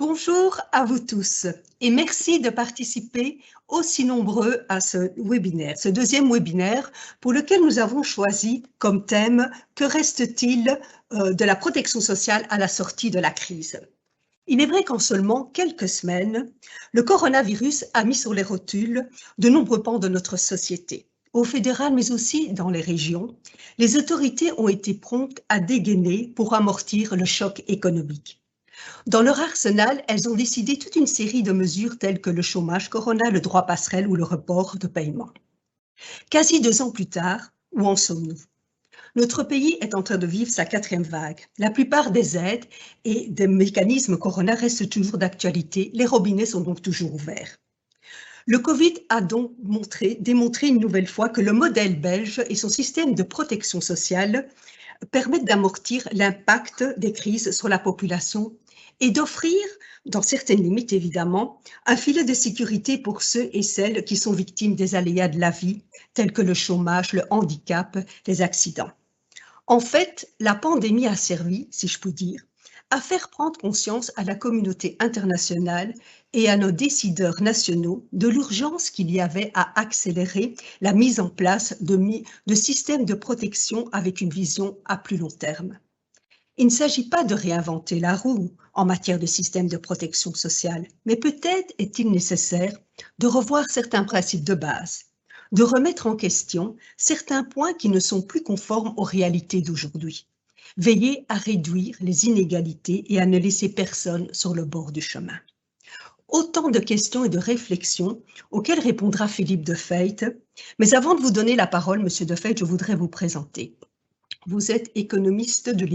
Bonjour à vous tous et merci de participer aussi nombreux à ce webinaire, ce deuxième webinaire pour lequel nous avons choisi comme thème « Que reste-t-il euh, de la protection sociale à la sortie de la crise ?» Il est vrai qu'en seulement quelques semaines, le coronavirus a mis sur les rotules de nombreux pans de notre société. Au fédéral, mais aussi dans les régions, les autorités ont été promptes à dégainer pour amortir le choc économique. Dans leur arsenal, elles ont décidé toute une série de mesures telles que le chômage corona, le droit passerelle ou le report de paiement. Quasi deux ans plus tard, où en sommes-nous? Notre pays est en train de vivre sa quatrième vague. La plupart des aides et des mécanismes corona restent toujours d'actualité. Les robinets sont donc toujours ouverts. Le Covid a donc montré, démontré une nouvelle fois que le modèle belge et son système de protection sociale permettent d'amortir l'impact des crises sur la population et d'offrir, dans certaines limites évidemment, un filet de sécurité pour ceux et celles qui sont victimes des aléas de la vie, tels que le chômage, le handicap, les accidents. En fait, la pandémie a servi, si je puis dire, à faire prendre conscience à la communauté internationale et à nos décideurs nationaux de l'urgence qu'il y avait à accélérer la mise en place de, de systèmes de protection avec une vision à plus long terme. Il ne s'agit pas de réinventer la roue en matière de système de protection sociale, mais peut-être est-il nécessaire de revoir certains principes de base, de remettre en question certains points qui ne sont plus conformes aux réalités d'aujourd'hui. Veiller à réduire les inégalités et à ne laisser personne sur le bord du chemin. Autant de questions et de réflexions auxquelles répondra Philippe de Feit. Mais avant de vous donner la parole, Monsieur de Feit, je voudrais vous présenter. Vous êtes économiste de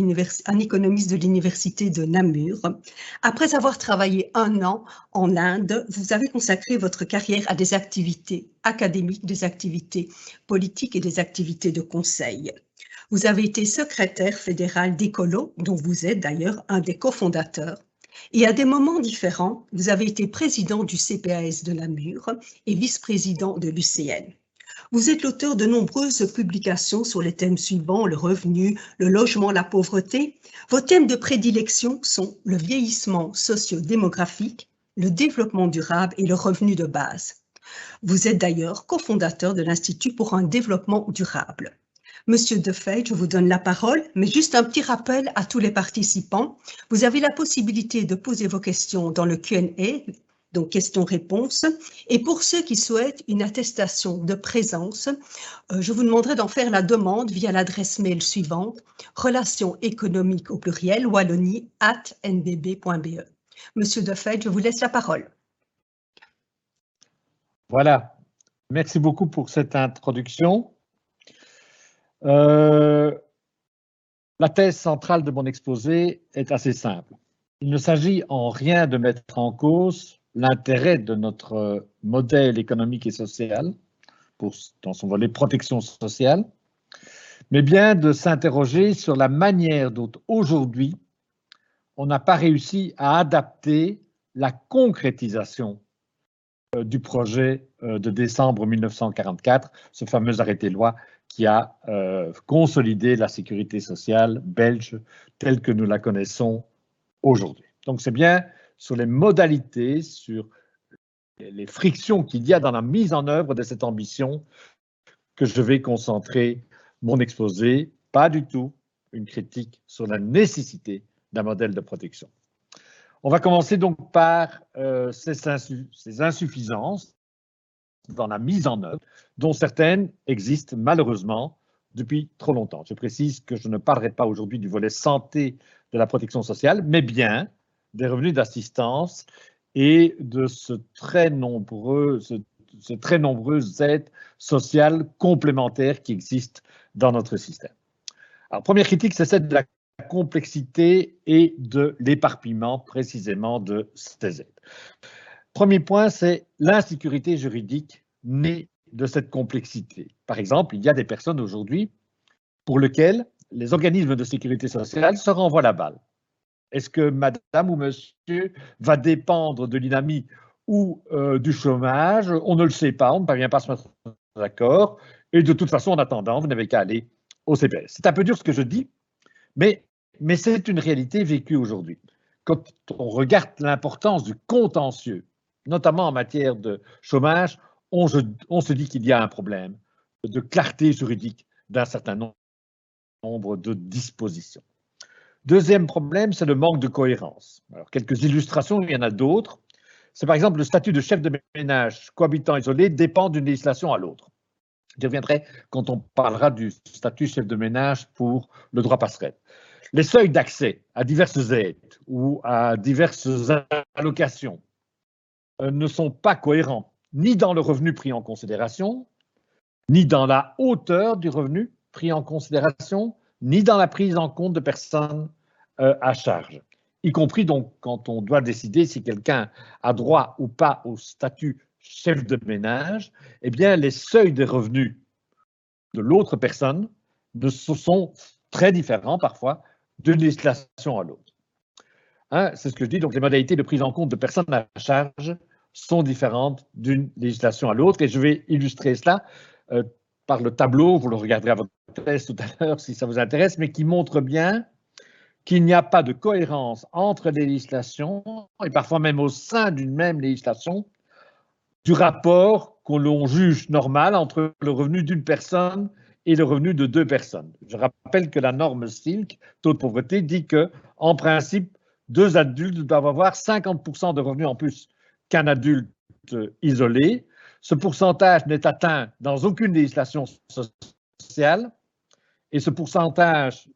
un économiste de l'université de Namur. Après avoir travaillé un an en Inde, vous avez consacré votre carrière à des activités académiques, des activités politiques et des activités de conseil. Vous avez été secrétaire fédéral d'Écolo, dont vous êtes d'ailleurs un des cofondateurs. Et à des moments différents, vous avez été président du CPAS de Namur et vice-président de l'UCN. Vous êtes l'auteur de nombreuses publications sur les thèmes suivants, le revenu, le logement, la pauvreté. Vos thèmes de prédilection sont le vieillissement socio-démographique, le développement durable et le revenu de base. Vous êtes d'ailleurs cofondateur de l'Institut pour un développement durable. Monsieur Defay, je vous donne la parole, mais juste un petit rappel à tous les participants. Vous avez la possibilité de poser vos questions dans le Q&A donc questions-réponses. Et pour ceux qui souhaitent une attestation de présence, euh, je vous demanderai d'en faire la demande via l'adresse mail suivante, relations économiques au pluriel, wallonie at nbb.be. Monsieur Defait, je vous laisse la parole. Voilà, merci beaucoup pour cette introduction. Euh, la thèse centrale de mon exposé est assez simple. Il ne s'agit en rien de mettre en cause l'intérêt de notre modèle économique et social, dans son volet protection sociale, mais bien de s'interroger sur la manière dont aujourd'hui on n'a pas réussi à adapter la concrétisation euh, du projet euh, de décembre 1944, ce fameux arrêté-loi qui a euh, consolidé la sécurité sociale belge telle que nous la connaissons aujourd'hui. Donc c'est bien sur les modalités, sur les frictions qu'il y a dans la mise en œuvre de cette ambition que je vais concentrer mon exposé, pas du tout une critique sur la nécessité d'un modèle de protection. On va commencer donc par euh, ces, ces, insuffisances dans la mise en œuvre, dont certaines existent malheureusement depuis trop longtemps. Je précise que je ne parlerai pas aujourd'hui du volet santé de la protection sociale, mais bien des revenus d'assistance et de ce très très nombreuses aides sociales complémentaires qui existent dans notre système. Alors, première critique, c'est celle de la complexité et de l'éparpillement précisément de ces aides. Premier point, c'est l'insécurité juridique née de cette complexité. Par exemple, il y a des personnes aujourd'hui pour lesquelles les organismes de sécurité sociale se renvoient la balle. Est-ce que madame ou monsieur va dépendre de l'INAMI ou euh, du chômage? On ne le sait pas, on ne parvient pas à se mettre d'accord. Et de toute façon, en attendant, vous n'avez qu'à aller au CPS. C'est un peu dur ce que je dis, mais, mais c'est une réalité vécue aujourd'hui. quand on regarde l'importance du contentieux, notamment en matière de chômage, on, se dit qu'il y a un problème de clarté juridique d'un certain nombre de dispositions. Deuxième problème, c'est le manque de cohérence. Quelques illustrations, il y en a d'autres. C'est par exemple le statut de chef de ménage cohabitant isolé dépend d'une législation à l'autre. Je reviendrai quand on parlera du statut chef de ménage pour le droit passerelle. Les seuils d'accès à diverses aides ou à diverses allocations euh, ne sont pas cohérents, ni dans le revenu pris en considération, ni dans la hauteur du revenu pris en considération, ni dans la prise en compte de personnes euh, à charge, y compris donc quand on doit décider si quelqu'un a droit ou pas au statut chef de ménage, eh bien, les seuils des revenus de l'autre personne ne sont très différents parfois d'une législation à l'autre. Hein, c'est ce que je dis, donc les modalités de prise en compte de personnes à charge sont différentes d'une législation à l'autre. Et je vais illustrer cela euh, par le tableau, vous le regarderez à votre thèse tout à l'heure si ça vous intéresse, mais qui montre bien qu'il n'y a pas de cohérence entre les législations et parfois même au sein d'une même législation du rapport qu'on l'on juge normal entre le revenu d'une personne et le revenu de deux personnes. Je rappelle que la norme SILC, taux de pauvreté, dit que, en principe, deux adultes doivent avoir 50% de revenus en plus qu'un adulte isolé. Ce pourcentage n'est atteint dans aucune législation sociale et ce pourcentage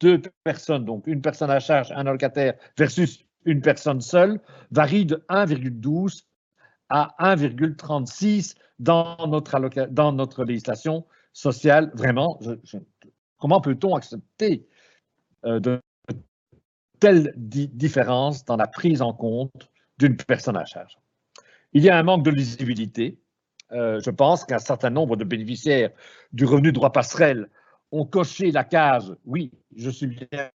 de personnes, donc une personne à charge, un allocataire versus une personne seule, varie de 1,12 à 1,36 dans notre, dans notre législation sociale. Vraiment, comment peut-on accepter euh, de telles différences dans la prise en compte d'une personne à charge? Il y a un manque de lisibilité. Euh, je pense qu'un certain nombre de bénéficiaires du revenu droit passerelle ont coché la case « oui, je suis bien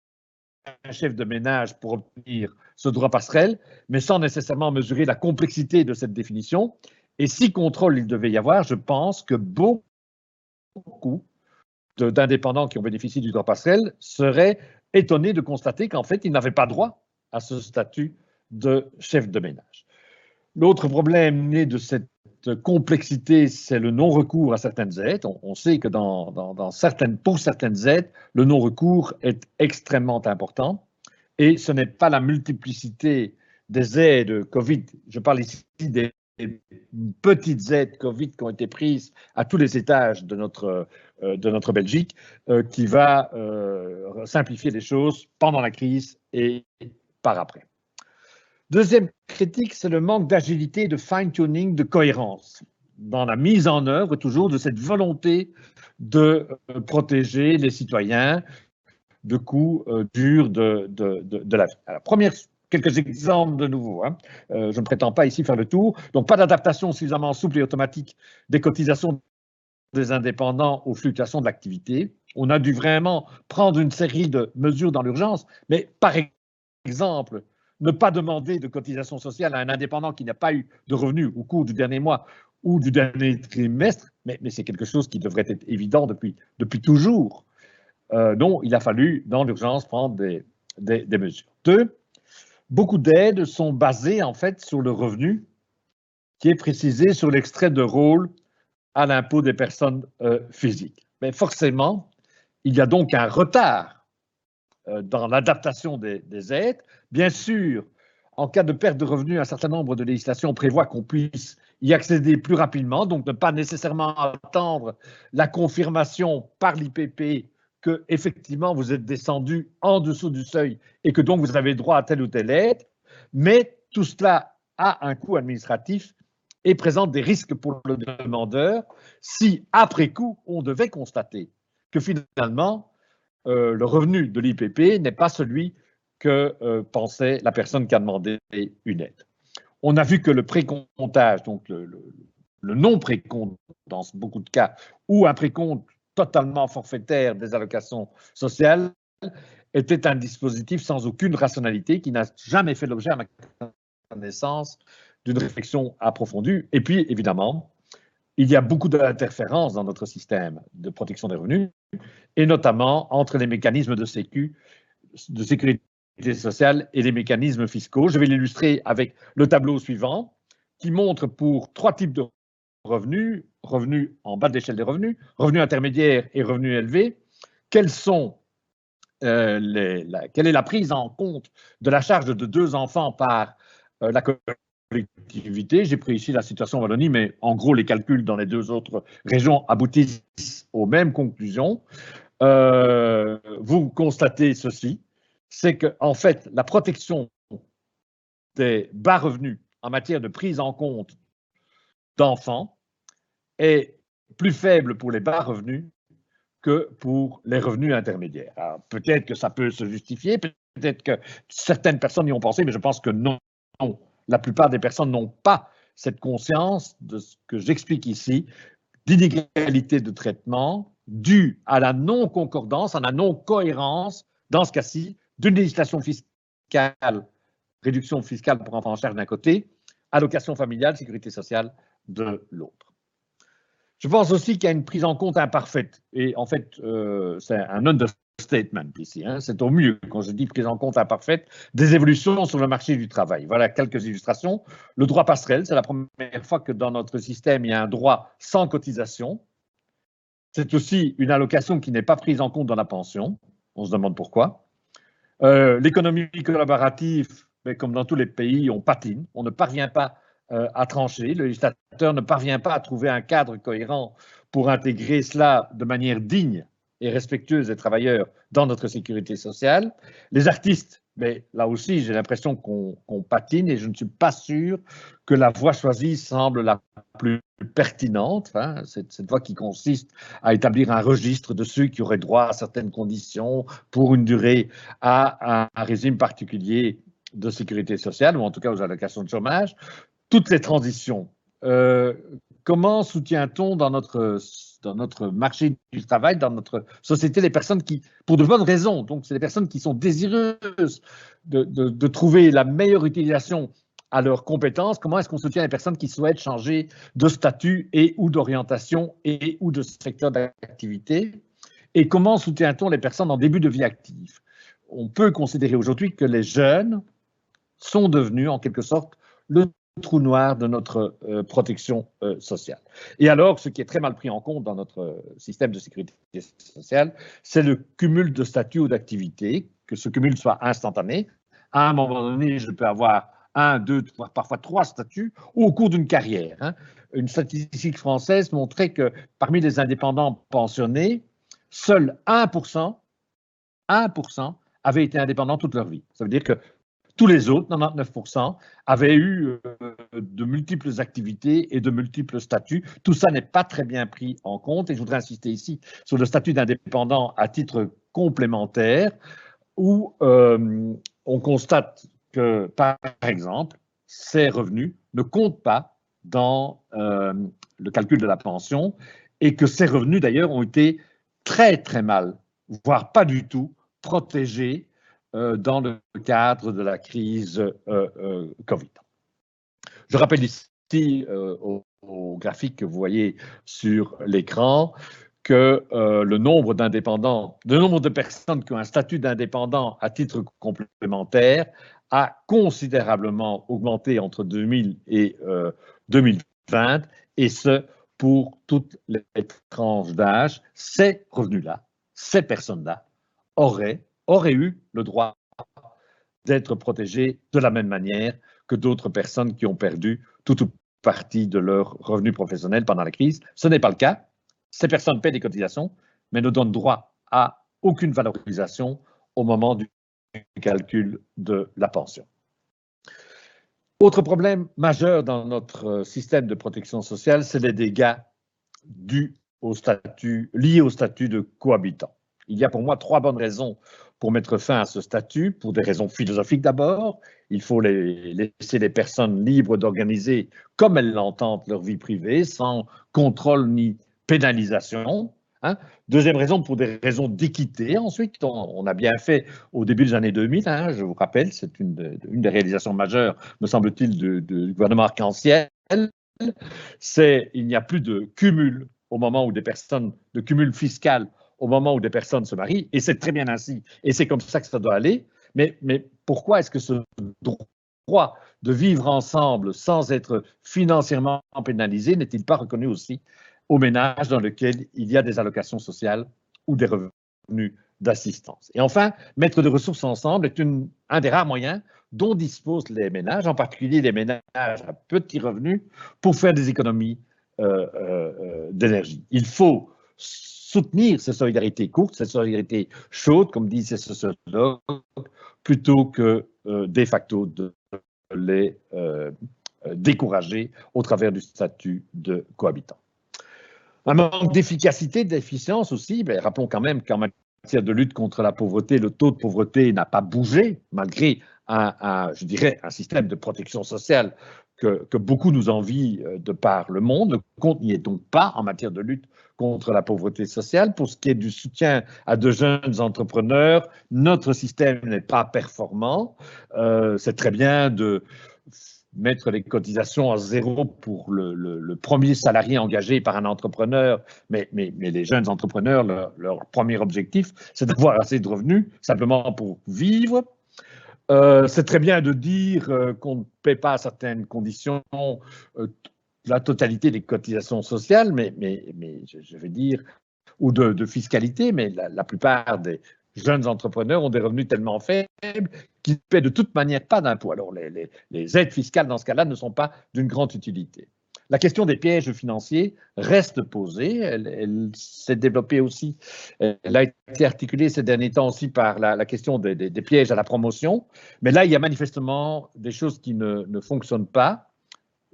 un chef de ménage pour obtenir ce droit passerelle, mais sans nécessairement mesurer la complexité de cette définition. Et si contrôle il devait y avoir, je pense que beaucoup d'indépendants qui ont bénéficié du droit passerelle seraient étonnés de constater qu'en fait, ils n'avaient pas droit à ce statut de chef de ménage. L'autre problème né de cette complexité, c'est le non-recours à certaines aides. On, sait que pour certaines aides, le non-recours est extrêmement important. Et ce n'est pas la multiplicité des aides Covid. Je parle ici des petites aides Covid qui ont été prises à tous les étages de notre, euh, Belgique euh, qui va euh, simplifier les choses pendant la crise et par après. Deuxième critique, c'est le manque d'agilité, de fine-tuning, de cohérence dans la mise en œuvre toujours de cette volonté de euh, protéger les citoyens de coûts euh, durs de, la vie. Alors, quelques exemples de nouveau. Hein. Euh, je ne prétends pas ici faire le tour. Donc, pas d'adaptation suffisamment souple et automatique des cotisations des indépendants aux fluctuations de l'activité. On a dû vraiment prendre une série de mesures dans l'urgence, mais par exemple, ne pas demander de cotisation sociale à un indépendant qui n'a pas eu de revenus au cours du dernier mois ou du dernier trimestre, mais, c'est quelque chose qui devrait être évident depuis, depuis toujours. Euh, non, il a fallu, dans l'urgence, prendre des, des, mesures. Deux, beaucoup d'aides sont basées en fait sur le revenu qui est précisé sur l'extrait de rôle à l'impôt des personnes euh, physiques. Mais forcément, il y a donc un retard dans l'adaptation des, aides. Bien sûr, en cas de perte de revenus, un certain nombre de législations prévoient qu'on puisse y accéder plus rapidement, donc ne pas nécessairement attendre la confirmation par l'IPP que effectivement vous êtes descendu en dessous du seuil et que donc vous avez droit à telle ou telle aide. Mais tout cela a un coût administratif et présente des risques pour le demandeur si, après coup, on devait constater que finalement, euh, le revenu de l'IPP n'est pas celui que euh, pensait la personne qui a demandé une aide. On a vu que le précomptage, donc le, non-précompte dans beaucoup de cas, ou un précompte totalement forfaitaire des allocations sociales, était un dispositif sans aucune rationalité qui n'a jamais fait l'objet, à ma connaissance, d'une réflexion approfondie. Et puis, évidemment, il y a beaucoup d'interférences dans notre système de protection des revenus, et notamment entre les mécanismes de, sécu, de sécurité sociale et les mécanismes fiscaux. Je vais l'illustrer avec le tableau suivant qui montre pour trois types de revenus, revenus en bas de l'échelle des revenus, revenus intermédiaires et revenus élevés, euh, quelle est la prise en compte de la charge de deux enfants par euh, la J'ai pris ici la situation Wallonie, mais en gros, les calculs dans les deux autres régions aboutissent aux mêmes conclusions. Euh, vous constatez ceci, c'est que en fait, la protection des bas revenus en matière de prise en compte d'enfants est plus faible pour les bas revenus que pour les revenus intermédiaires. Peut-être que ça peut se justifier, peut-être que certaines personnes y ont pensé, mais je pense que non. La plupart des personnes n'ont pas cette conscience de ce que j'explique ici, d'inégalité de traitement due à la non-concordance, à la non-cohérence, dans ce cas-ci, d'une législation fiscale, réduction fiscale pour enfants en charge d'un côté, allocation familiale, sécurité sociale de l'autre. Je pense aussi qu'il y a une prise en compte imparfaite. Et en fait, euh, c'est un ici. Hein. C'est au mieux quand je dis prise en compte imparfaite des évolutions sur le marché du travail. Voilà quelques illustrations. Le droit passerelle, c'est la première fois que dans notre système, il y a un droit sans cotisation. C'est aussi une allocation qui n'est pas prise en compte dans la pension. On se demande pourquoi. Euh, l'économie collaborative, comme dans tous les pays, on patine. On ne parvient pas euh, à trancher. Le législateur ne parvient pas à trouver un cadre cohérent pour intégrer cela de manière digne et respectueuse des travailleurs dans notre sécurité sociale. Les artistes, mais là aussi, j'ai l'impression qu'on patine et je ne suis pas sûr que la voie choisie semble la plus pertinente. Hein, cette, cette, voie qui consiste à établir un registre de ceux qui auraient droit à certaines conditions pour une durée à un régime particulier de sécurité sociale, ou en tout cas aux allocations de chômage toutes les transitions. Euh, comment soutient-on dans notre, marché du travail, dans notre société, les personnes qui, pour de bonnes raisons, donc c'est les personnes qui sont désireuses de, de, trouver la meilleure utilisation à leurs compétences, comment est-ce qu'on soutient les personnes qui souhaitent changer de statut et ou d'orientation et ou de secteur d'activité Et comment soutient-on les personnes en début de vie active? On peut considérer aujourd'hui que les jeunes sont devenus en quelque sorte le trou noir de notre euh, protection euh, sociale. Et alors, ce qui est très mal pris en compte dans notre système de sécurité sociale, c'est le cumul de statuts ou d'activités, que ce cumul soit instantané. À un moment donné, je peux avoir un, deux, parfois trois statuts au cours d'une carrière. Hein. Une statistique française montrait que parmi les indépendants pensionnés, seul 1%, 1% avaient été indépendants toute leur vie. Ça veut dire que tous les autres, 99%, avaient eu euh, de multiples activités et de multiples statuts. Tout ça n'est pas très bien pris en compte et je voudrais insister ici sur le statut d'indépendant à titre complémentaire où euh, on constate que, par exemple, ces revenus ne comptent pas dans euh, le calcul de la pension et que ces revenus, d'ailleurs, ont été très, très mal, voire pas du tout, protégés dans le cadre de la crise euh, euh, Covid. Je rappelle ici au, graphique que vous voyez sur l'écran que le nombre d'indépendants, le nombre de personnes qui ont un statut d'indépendant à titre complémentaire a considérablement augmenté entre 2000 et 2020, et ce, pour toutes les tranches d'âge. Ces revenus-là, ces personnes-là auraient auraient eu le droit d'être protégés de la même manière que d'autres personnes qui ont perdu toute ou partie de leur revenu professionnel pendant la crise. Ce n'est pas le cas. Ces personnes paient des cotisations, mais ne donnent droit à aucune valorisation au moment du calcul de la pension. Autre problème majeur dans notre système de protection sociale, c'est les dégâts dus au statut, liés au statut de cohabitant. Il y a pour moi trois bonnes raisons pour mettre fin à ce statut, pour des raisons philosophiques d'abord. Il faut les, laisser les personnes libres d'organiser comme elles l'entendent leur vie privée, sans contrôle ni pénalisation. Hein. Deuxième raison, pour des raisons d'équité. Ensuite, on, a bien fait au début des années 2000, hein, je vous rappelle, c'est une, des réalisations majeures, me semble-t-il, du gouvernement arc-en-ciel. C'est il n'y a plus de cumul au moment où des personnes, de cumul fiscal au moment où des personnes se marient, et c'est très bien ainsi, et c'est comme ça que ça doit aller, Mais, pourquoi est-ce que ce droit de vivre ensemble sans être financièrement pénalisé n'est-il pas reconnu aussi aux ménages dans lesquels il y a des allocations sociales ou des revenus d'assistance? Et enfin, mettre des ressources ensemble est un des rares moyens dont disposent les ménages, en particulier les ménages à petits revenus, pour faire des économies euh, euh, d'énergie. Il faut soutenir ces solidarités courtes, ces solidarités chaudes, comme disent ces sociologues, plutôt que euh, de facto de les décourager au travers du statut de cohabitant. Un manque d'efficacité, d'efficience aussi, ben, rappelons quand même qu'en matière de lutte contre la pauvreté, le taux de pauvreté n'a pas bougé, malgré un, je dirais, un système de protection sociale que, que, beaucoup nous envient euh, de par le monde. Le compte n'y est donc pas en matière de lutte contre la pauvreté sociale. Pour ce qui est du soutien à de jeunes entrepreneurs, notre système n'est pas performant. Euh, C'est très bien de mettre les cotisations à zéro pour le, premier salarié engagé par un entrepreneur, mais, les jeunes entrepreneurs, leur, premier objectif, c'est d'avoir assez de revenus simplement pour vivre. Euh, c'est très bien de dire euh, qu'on ne paie pas à certaines conditions la totalité des cotisations sociales, mais, je, vais dire, ou de, fiscalité, mais la, plupart des jeunes entrepreneurs ont des revenus tellement faibles qu'ils ne paient de toute manière pas d'impôts. Alors les, aides fiscales dans ce cas-là ne sont pas d'une grande utilité. La question des pièges financiers reste posée. Elle, s'est développée aussi, elle a été articulée ces derniers temps aussi par la, question des, pièges à la promotion. Mais là, il y a manifestement des choses qui ne fonctionnent pas.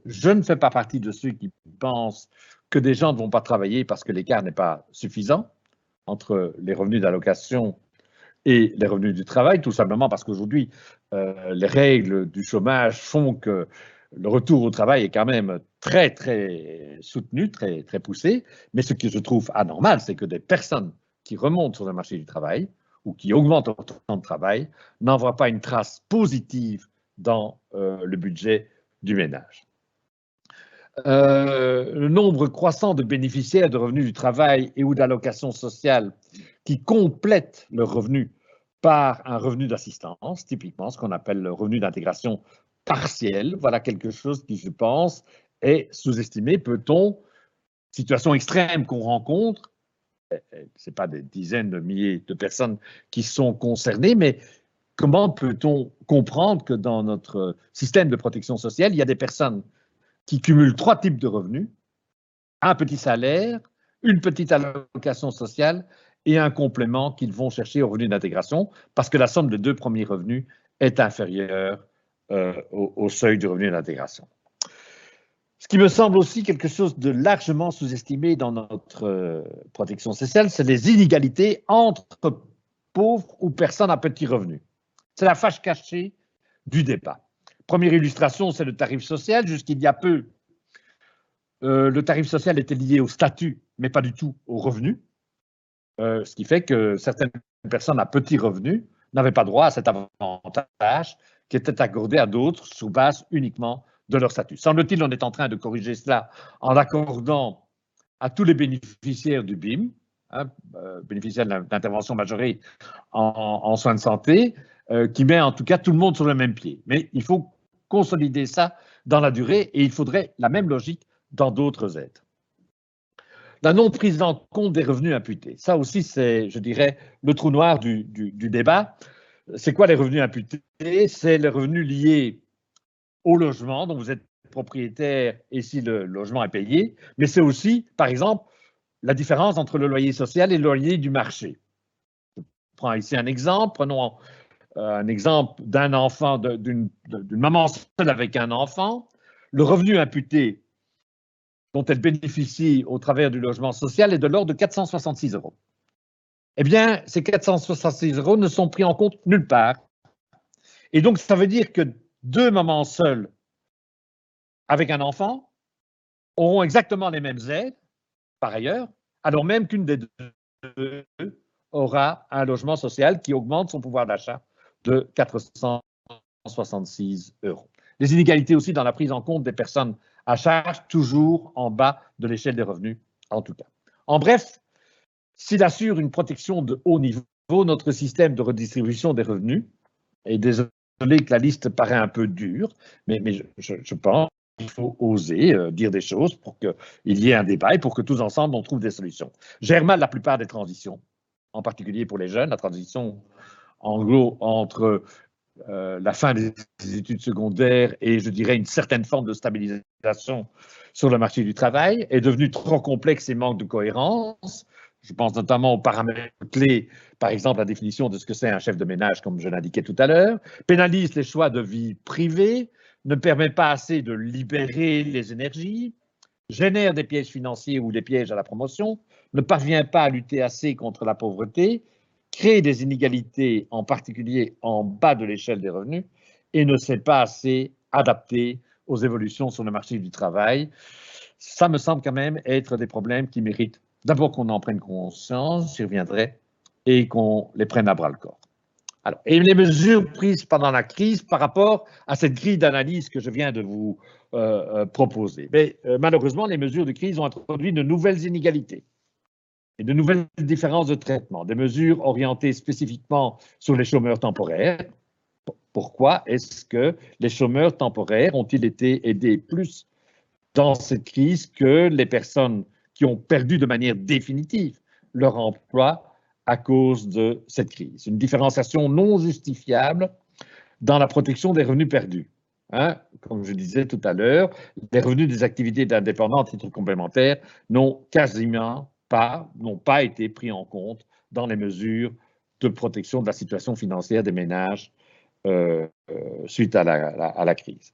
Je ne fais pas partie de ceux qui pensent que des gens ne vont pas travailler parce que l'écart n'est pas suffisant entre les revenus d'allocation et les revenus du travail, tout simplement parce qu'aujourd'hui, euh, les règles du chômage font que le retour au travail est quand même très, très soutenu, très, très poussé. Mais ce que je trouve anormal, c'est que des personnes qui remontent sur le marché du travail ou qui augmentent leur temps de travail n'envoient pas une trace positive dans euh, le budget du ménage. Euh, le nombre croissant de bénéficiaires de revenus du travail et ou d'allocations sociales qui complètent leurs revenus par un revenu d'assistance, typiquement ce qu'on appelle le revenu d'intégration partielle. Voilà quelque chose qui, je pense, est sous-estimé. Peut-on, situation extrême qu'on rencontre, eh, eh, ce n'est pas des dizaines de milliers de personnes qui sont concernées, mais comment peut-on comprendre que dans notre système de protection sociale, il y a des personnes qui cumulent trois types de revenus, un petit salaire, une petite allocation sociale et un complément qu'ils vont chercher au revenu d'intégration parce que la somme de deux premiers revenus est inférieure euh, au, seuil du revenu d'intégration. Ce qui me semble aussi quelque chose de largement sous-estimé dans notre euh, protection sociale, c'est les inégalités entre pauvres ou personnes à petits revenus. C'est la fâche cachée du débat. Première illustration, c'est le tarif social. Jusqu'il y a peu, euh, le tarif social était lié au statut, mais pas du tout au revenu. Euh, ce qui fait que certaines personnes à petits revenus n'avaient pas droit à cet avantage qui était accordé à d'autres sous base uniquement de leur statut. Semble-t-il, on est en train de corriger cela en accordant à tous les bénéficiaires du BIM, hein, euh, bénéficiaires d'intervention majorée en, soins de santé, qui met en tout cas tout le monde sur le même pied. Mais il faut consolider ça dans la durée et il faudrait la même logique dans d'autres aides. La non prise en compte des revenus imputés. Ça aussi, c'est, je dirais, le trou noir du, débat. C'est quoi les revenus imputés? C'est les revenus liés au logement dont vous êtes propriétaire et si le logement est payé, mais c'est aussi, par exemple, la différence entre le loyer social et le loyer du marché. Je prends ici un exemple. Prenons un exemple d'un enfant, d'une maman seule avec un enfant. Le revenu imputé dont elle bénéficie au travers du logement social est de l'ordre de 466 euros. Eh bien, ces 466 euros ne sont pris en compte nulle part. Et donc, ça veut dire que deux mamans seules avec un enfant auront exactement les mêmes aides, par ailleurs, alors même qu'une des deux aura un logement social qui augmente son pouvoir d'achat de 466 euros. Les inégalités aussi dans la prise en compte des personnes à charge, toujours en bas de l'échelle des revenus, en tout cas. En bref, s'il assure une protection de haut niveau, notre système de redistribution des revenus Et désolé que la liste paraît un peu dure, mais, je, pense qu'il faut oser euh, dire des choses pour qu'il y ait un débat et pour que tous ensemble on trouve des solutions. Gère mal la plupart des transitions, en particulier pour les jeunes, la transition en gros entre euh, la fin des études secondaires et je dirais une certaine forme de stabilisation sur le marché du travail est devenue trop complexe et manque de cohérence. Je pense notamment aux paramètres clés, par exemple la définition de ce que c'est un chef de ménage, comme je l'indiquais tout à l'heure, pénalise les choix de vie privée, ne permet pas assez de libérer les énergies, génère des pièges financiers ou des pièges à la promotion, ne parvient pas à lutter assez contre la pauvreté, crée des inégalités, en particulier en bas de l'échelle des revenus, et ne sait pas assez adapter aux évolutions sur le marché du travail. Ça me semble quand même être des problèmes qui méritent d'abord qu'on en prenne conscience, j'y reviendrai, et qu'on les prenne à bras le corps. Alors, et les mesures prises pendant la crise par rapport à cette grille d'analyse que je viens de vous euh, euh, proposer. Mais euh, malheureusement, les mesures de crise ont introduit de nouvelles inégalités et de nouvelles différences de traitement, des mesures orientées spécifiquement sur les chômeurs temporaires. Pourquoi est-ce que les chômeurs temporaires ont-ils été aidés plus dans cette crise que les personnes qui ont perdu de manière définitive leur emploi à cause de cette crise? Une différenciation non justifiable dans la protection des revenus perdus. Hein, comme je disais tout à l'heure, les revenus des activités d'indépendants à titre complémentaire n'ont quasiment n'ont pas été pris en compte dans les mesures de protection de la situation financière des ménages euh, euh, suite à la crise.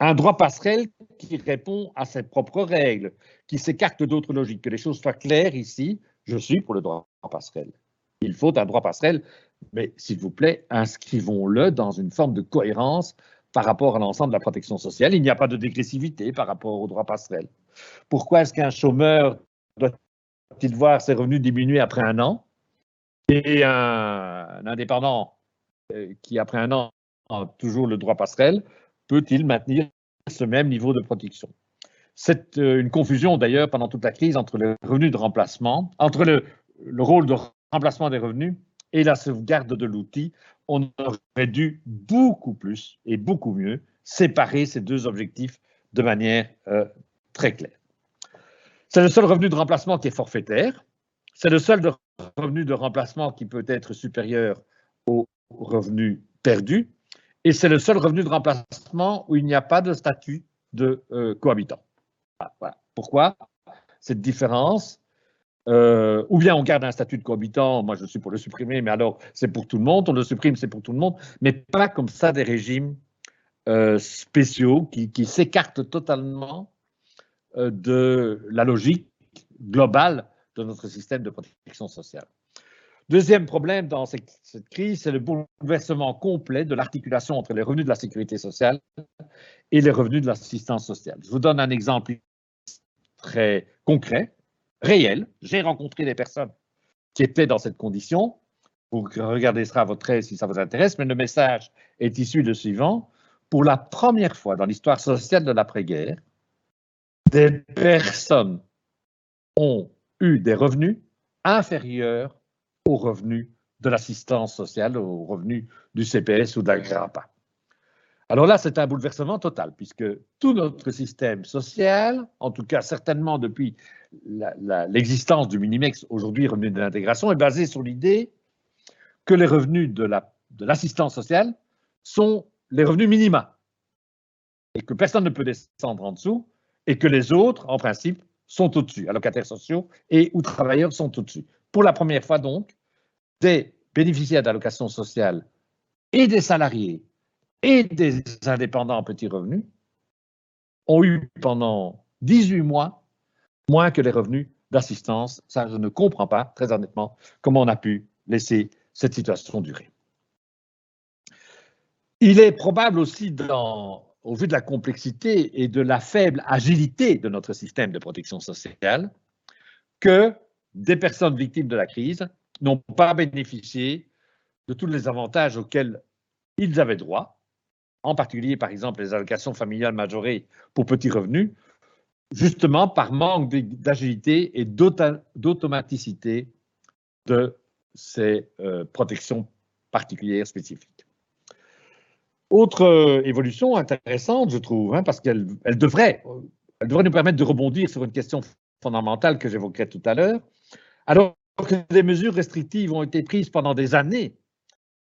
Un droit passerelle qui répond à ses propres règles, qui s'écarte d'autres logiques. Que les choses soient claires ici, je suis pour le droit passerelle. Il faut un droit passerelle, mais s'il vous plaît, inscrivons-le dans une forme de cohérence par rapport à l'ensemble de la protection sociale. Il n'y a pas de dégressivité par rapport au droit passerelle. Pourquoi est-ce qu'un chômeur doit-il voir ses revenus diminuer après un an et un, indépendant euh, qui, après un an, a toujours le droit passerelle, peut-il maintenir ce même niveau de protection? C'est euh, une confusion d'ailleurs pendant toute la crise entre le revenu de remplacement, entre le, rôle de remplacement des revenus et la sauvegarde de l'outil. On aurait dû beaucoup plus et beaucoup mieux séparer ces deux objectifs de manière euh, très claire. C'est le seul revenu de remplacement qui est forfaitaire. C'est le seul revenu de remplacement qui peut être supérieur au revenu perdu et c'est le seul revenu de remplacement où il n'y a pas de statut de euh, cohabitant. Ah, Pourquoi? Cette différence euh, Ou bien on garde un statut de cohabitant, moi je suis pour le supprimer, mais alors c'est pour tout le monde, on le supprime, c'est pour tout le monde, mais pas comme ça des régimes euh, spéciaux qui, qui s'écartent totalement de la logique globale de notre système de protection sociale. Deuxième problème dans cette, crise, c'est le bouleversement complet de l'articulation entre les revenus de la sécurité sociale et les revenus de l'assistance sociale. Je vous donne un exemple très concret, réel. J'ai rencontré des personnes qui étaient dans cette condition. Vous regardez ça à votre aise si ça vous intéresse, mais le message est issu de suivant. Pour la première fois dans l'histoire sociale de l'après-guerre, des personnes ont eu des revenus inférieurs aux revenus de l'assistance sociale, aux revenus du CPS ou de la. Alors là, c'est un bouleversement total, puisque tout notre système social, en tout cas certainement depuis l'existence du Minimex, aujourd'hui revenu de l'intégration, est basé sur l'idée que les revenus de l'assistance sociale sont les revenus minima, et que personne ne peut descendre en dessous, et que les autres, en principe, sont au-dessus, allocataires sociaux et ou travailleurs sont au-dessus. Pour la première fois donc, des bénéficiaires d'allocations sociales et des salariés et des indépendants en petits revenus ont eu pendant 18 mois moins que les revenus d'assistance. Ça, je ne comprends pas, très honnêtement, comment on a pu laisser cette situation durer. Il est probable aussi, au vu de la complexité et de la faible agilité de notre système de protection sociale, que des personnes victimes de la crise n'ont pas bénéficié de tous les avantages auxquels ils avaient droit, en particulier par exemple les allocations familiales majorées pour petits revenus, justement par manque d'agilité et d'automaticité de ces euh, protections particulières spécifiques. Autre euh, évolution intéressante, je trouve, hein, parce qu'elle devrait, elle devrait nous permettre de rebondir sur une question fondamentale que j'évoquerai tout à l'heure. Alors que des mesures restrictives ont été prises pendant des années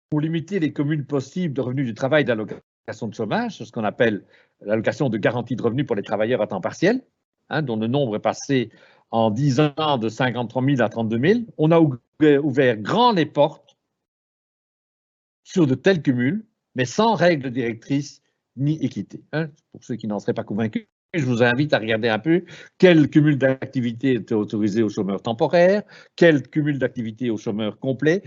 pour limiter les communes possibles de revenus du travail d'allocation de chômage, ce qu'on appelle l'allocation de garantie de revenus pour les travailleurs à temps partiel, hein, dont le nombre est passé en 10 ans de 53 000 à 32 000. On a ouvert grand les portes sur de tels cumuls, mais sans règles directrices ni équité. Hein. Pour ceux qui n'en seraient pas convaincus, je vous invite à regarder un peu quel cumul d'activités était autorisé aux chômeurs temporaires, quel cumul d'activités aux chômeurs complets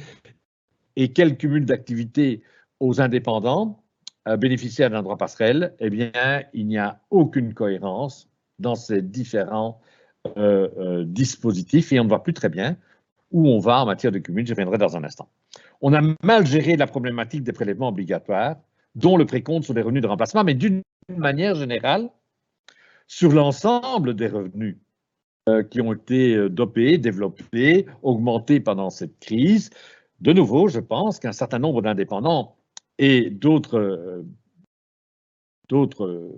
et quel cumul d'activités aux indépendants euh, bénéficiaires d'un droit passerelle. Eh bien, il n'y a aucune cohérence dans ces différents euh, euh, dispositifs et on ne voit plus très bien où on va en matière de cumul. Je reviendrai dans un instant. On a mal géré la problématique des prélèvements obligatoires, dont le précompte sur les revenus de remplacement, mais d'une manière générale, sur l'ensemble des revenus euh, qui ont été euh, dopés, développés, augmentés pendant cette crise. De nouveau, je pense qu'un certain nombre d'indépendants et d'autres euh, d'autres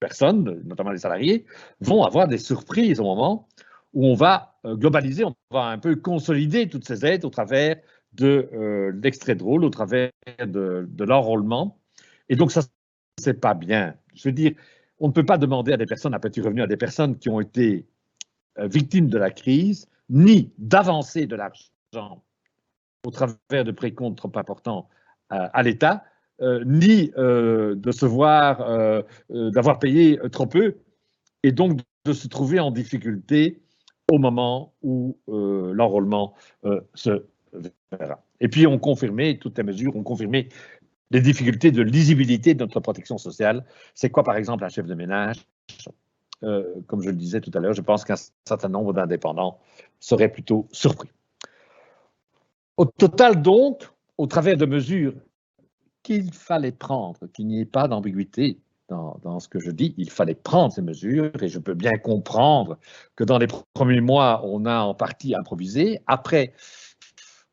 personnes, notamment les salariés, vont avoir des surprises au moment où on va globaliser, on va un peu consolider toutes ces aides au travers de l'extrait drôle, au travers de, l'enrôlement. Et donc, ça, c'est pas bien. Je veux dire, on ne peut pas demander à des personnes à petit revenu, à des personnes qui ont été euh, victimes de la crise, ni d'avancer de l'argent au travers de précomptes trop importants euh, à l'État, euh, ni de se voir, d'avoir payé trop peu, et donc de se trouver en difficulté au moment où l'enrôlement se Et puis, on confirmait, toutes les mesures ont confirmé les difficultés de lisibilité de notre protection sociale. C'est quoi, par exemple, un chef de ménage? Euh, Comme je le disais tout à l'heure, je pense qu'un certain nombre d'indépendants seraient plutôt surpris. Au total, donc, au travers de mesures qu'il fallait prendre, qu'il n'y ait pas d'ambiguïté dans, dans, ce que je dis, il fallait prendre ces mesures et je peux bien comprendre que dans les premiers mois, on a en partie improvisé. Après,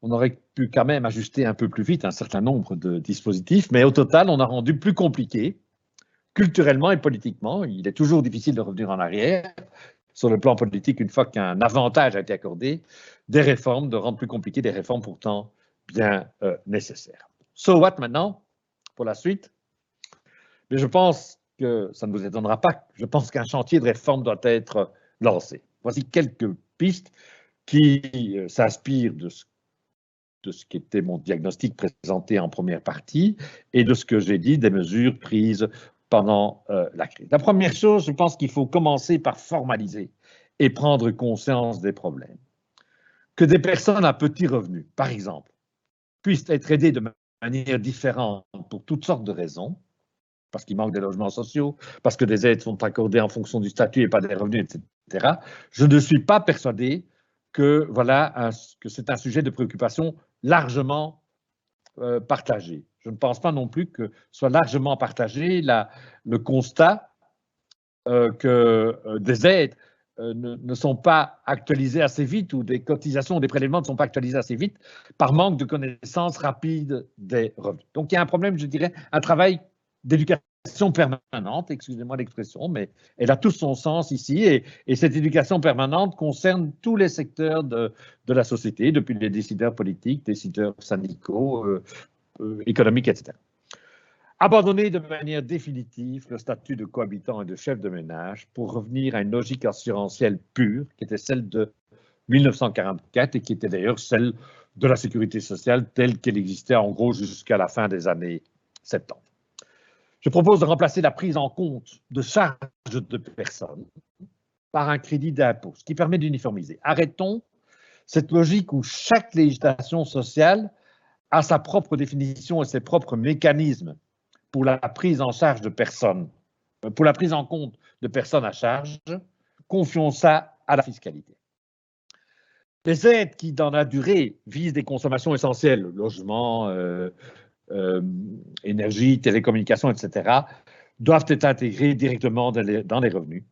on aurait pu quand même ajuster un peu plus vite un certain nombre de dispositifs, mais au total, on a rendu plus compliqué, culturellement et politiquement. Il est toujours difficile de revenir en arrière sur le plan politique une fois qu'un avantage a été accordé, des réformes, de rendre plus compliqué des réformes pourtant bien euh, nécessaires. So what maintenant pour la suite? Mais je pense que ça ne vous étonnera pas. Je pense qu'un chantier de réforme doit être lancé. Voici quelques pistes qui euh, s'inspirent de ce de ce qui était mon diagnostic présenté en première partie et de ce que j'ai dit des mesures prises pendant euh, la crise. La première chose, je pense qu'il faut commencer par formaliser et prendre conscience des problèmes. Que des personnes à petits revenus, par exemple, puissent être aidées de manière différente pour toutes sortes de raisons, parce qu'il manque des logements sociaux, parce que des aides sont accordées en fonction du statut et pas des revenus, etc. Je ne suis pas persuadé que voilà que c'est un sujet de préoccupation largement euh, partagé. Je ne pense pas non plus que soit largement partagé le constat euh, que euh, des aides ne, sont pas actualisées assez vite ou des cotisations ou des prélèvements ne sont pas actualisés assez vite par manque de connaissance rapide des revenus. Donc il y a un problème, je dirais, un travail d'éducation permanente, excusez-moi l'expression, mais elle a tout son sens ici. Et, cette éducation permanente concerne tous les secteurs de, la société, depuis les décideurs politiques, décideurs syndicaux, euh, euh, économiques, etc. Abandonner de manière définitive le statut de cohabitant et de chef de ménage pour revenir à une logique assurantielle pure, qui était celle de 1944 et qui était d'ailleurs celle de la sécurité sociale telle qu'elle existait en gros jusqu'à la fin des années 70. Je propose de remplacer la prise en compte de charges de personnes par un crédit d'impôt, ce qui permet d'uniformiser. Arrêtons cette logique où chaque législation sociale a sa propre définition et ses propres mécanismes pour la prise en charge de personnes, euh, pour la prise en compte de personnes à charge. Confions ça à la fiscalité. Les aides qui, dans la durée, visent des consommations essentielles, logement, euh, euh, énergie, télécommunications, etc., doivent être intégrés directement dans les, revenus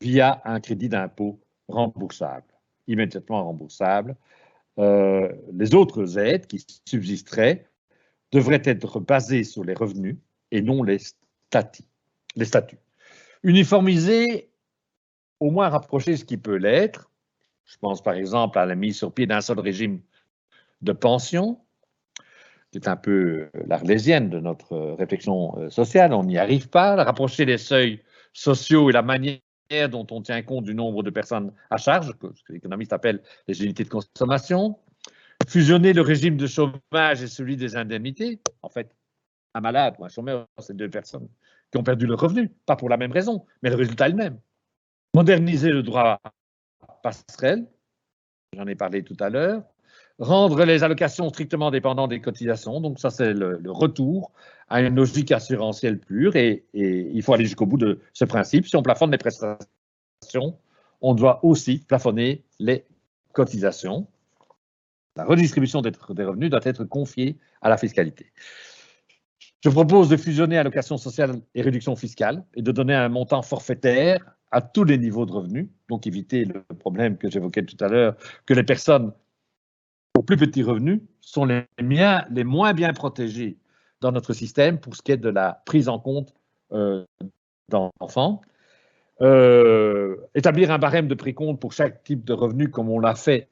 via un crédit d'impôt remboursable, immédiatement remboursable. Euh, les autres aides qui subsisteraient devrait être basé sur les revenus et non. Les statuts. Uniformiser, au moins rapprocher ce qui peut l'être. Je pense par exemple à la mise sur pied d'un seul régime de pension, qui est un peu l'arlésienne de notre réflexion euh, sociale. On n'y arrive pas. Rapprocher les seuils sociaux et la manière dont on tient compte du nombre de personnes à charge, ce que l'économiste appelle les unités de consommation, fusionner le régime de chômage et celui des indemnités. En fait, un malade ou un chômeur, c'est deux personnes qui ont perdu le revenu, pas pour la même raison, mais le résultat est le même. Moderniser le droit passerelle, j'en ai parlé tout à l'heure, rendre les allocations strictement dépendantes des cotisations, donc ça c'est le, retour à une logique assurantielle pure et, il faut aller jusqu'au bout de ce principe. Si on plafonne les prestations, on doit aussi plafonner les cotisations. La redistribution des, revenus doit être confiée à la fiscalité. Je propose de fusionner allocation sociale et réduction fiscale et de donner un montant forfaitaire à tous les niveaux de revenus, donc éviter le problème que j'évoquais tout à l'heure, que les personnes aux plus petits revenus sont les, les moins bien protégées dans notre système pour ce qui est de la prise en compte euh, d'enfants. Euh, établir un barème de précompte pour chaque type de revenu comme on l'a fait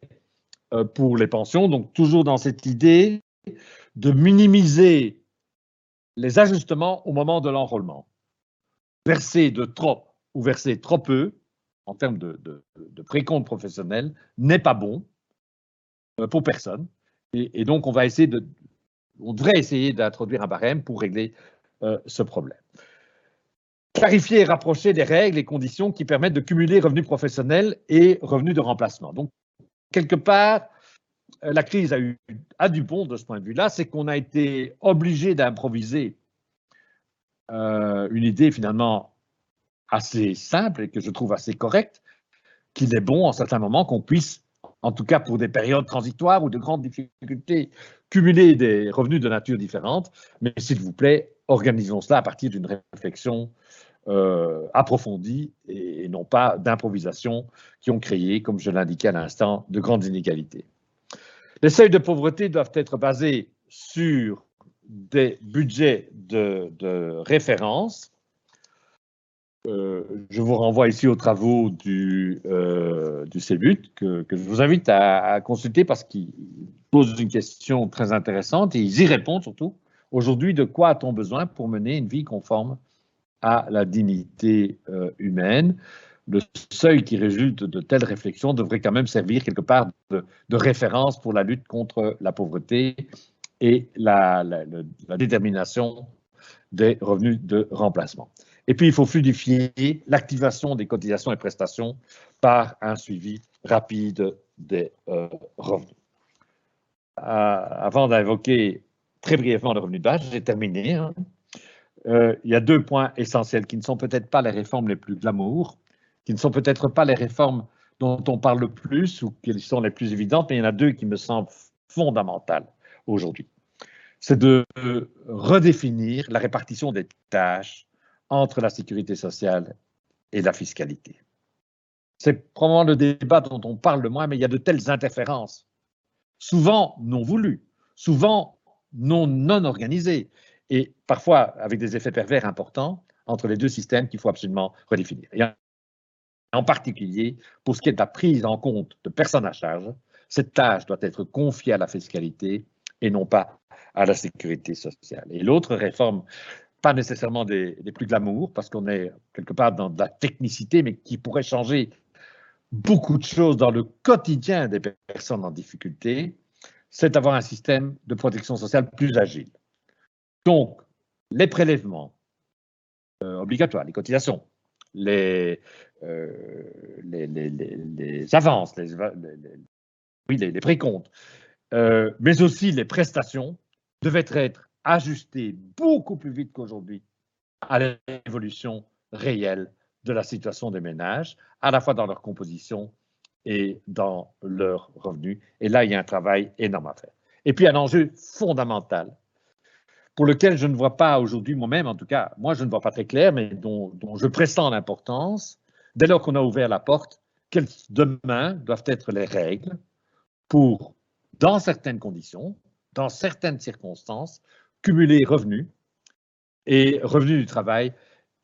euh, pour les pensions. Donc, toujours dans cette idée de minimiser les ajustements au moment de l'enrôlement. Verser de trop ou verser trop peu, en termes de, de, précompte professionnel, n'est pas bon pour personne. Et, donc, on va essayer de, on devrait essayer d'introduire un barème pour régler euh, ce problème. Clarifier et rapprocher des règles et conditions qui permettent de cumuler revenus professionnels et revenus de remplacement. Donc, quelque part, euh, la crise a, eu, a du bon de ce point de vue-là, c'est qu'on a été obligé d'improviser euh, une idée finalement assez simple et que je trouve assez correcte, qu'il est bon en certains moments qu'on puisse, en tout cas pour des périodes transitoires ou de grandes difficultés, cumuler des revenus de nature différente. Mais s'il vous plaît, organisons cela à partir d'une réflexion euh, approfondies et, non pas d'improvisation qui ont créé, comme je l'indiquais à l'instant, de grandes inégalités. Les seuils de pauvreté doivent être basés sur des budgets de, référence. Euh, je vous renvoie ici aux travaux du, euh, CEBUT que, je vous invite à, à consulter parce qu'ils posent une question très intéressante et ils y répondent surtout. Aujourd'hui, de quoi a-t-on besoin pour mener une vie conforme à la dignité euh, humaine? Le seuil qui résulte de telles réflexions devrait quand même servir quelque part de, référence pour la lutte contre la pauvreté et la, détermination des revenus de remplacement. Et puis, il faut fluidifier l'activation des cotisations et prestations par un suivi rapide des euh, revenus. Euh, avant d'évoquer très brièvement le revenu de base, j'ai terminé. Hein. Euh, il y a deux points essentiels qui ne sont peut-être pas les réformes les plus glamour, qui ne sont peut-être pas les réformes dont on parle le plus ou qui sont les plus évidentes, mais il y en a deux qui me semblent fondamentales aujourd'hui. C'est de redéfinir la répartition des tâches entre la sécurité sociale et la fiscalité. C'est probablement le débat dont on parle le moins, mais il y a de telles interférences, souvent non voulues, souvent non, non organisées, et parfois avec des effets pervers importants entre les deux systèmes qu'il faut absolument redéfinir. Et en particulier, pour ce qui est de la prise en compte de personnes à charge, cette tâche doit être confiée à la fiscalité et non pas à la sécurité sociale. Et l'autre réforme, pas nécessairement des, plus glamour, parce qu'on est quelque part dans de la technicité, mais qui pourrait changer beaucoup de choses dans le quotidien des personnes en difficulté, c'est d'avoir un système de protection sociale plus agile. Donc, les prélèvements euh, obligatoires, les cotisations, les, euh, les, avances, les, les, précomptes, euh, mais aussi les prestations devaient être ajustées beaucoup plus vite qu'aujourd'hui à l'évolution réelle de la situation des ménages, à la fois dans leur composition et dans leurs revenus. Et là, il y a un travail énorme à faire. Et puis un enjeu fondamental pour lequel je ne vois pas aujourd'hui moi-même, en tout cas, moi je ne vois pas très clair, mais dont, je pressens l'importance, dès lors qu'on a ouvert la porte, quelles demain doivent être les règles pour, dans certaines conditions, dans certaines circonstances, cumuler revenus et revenus du travail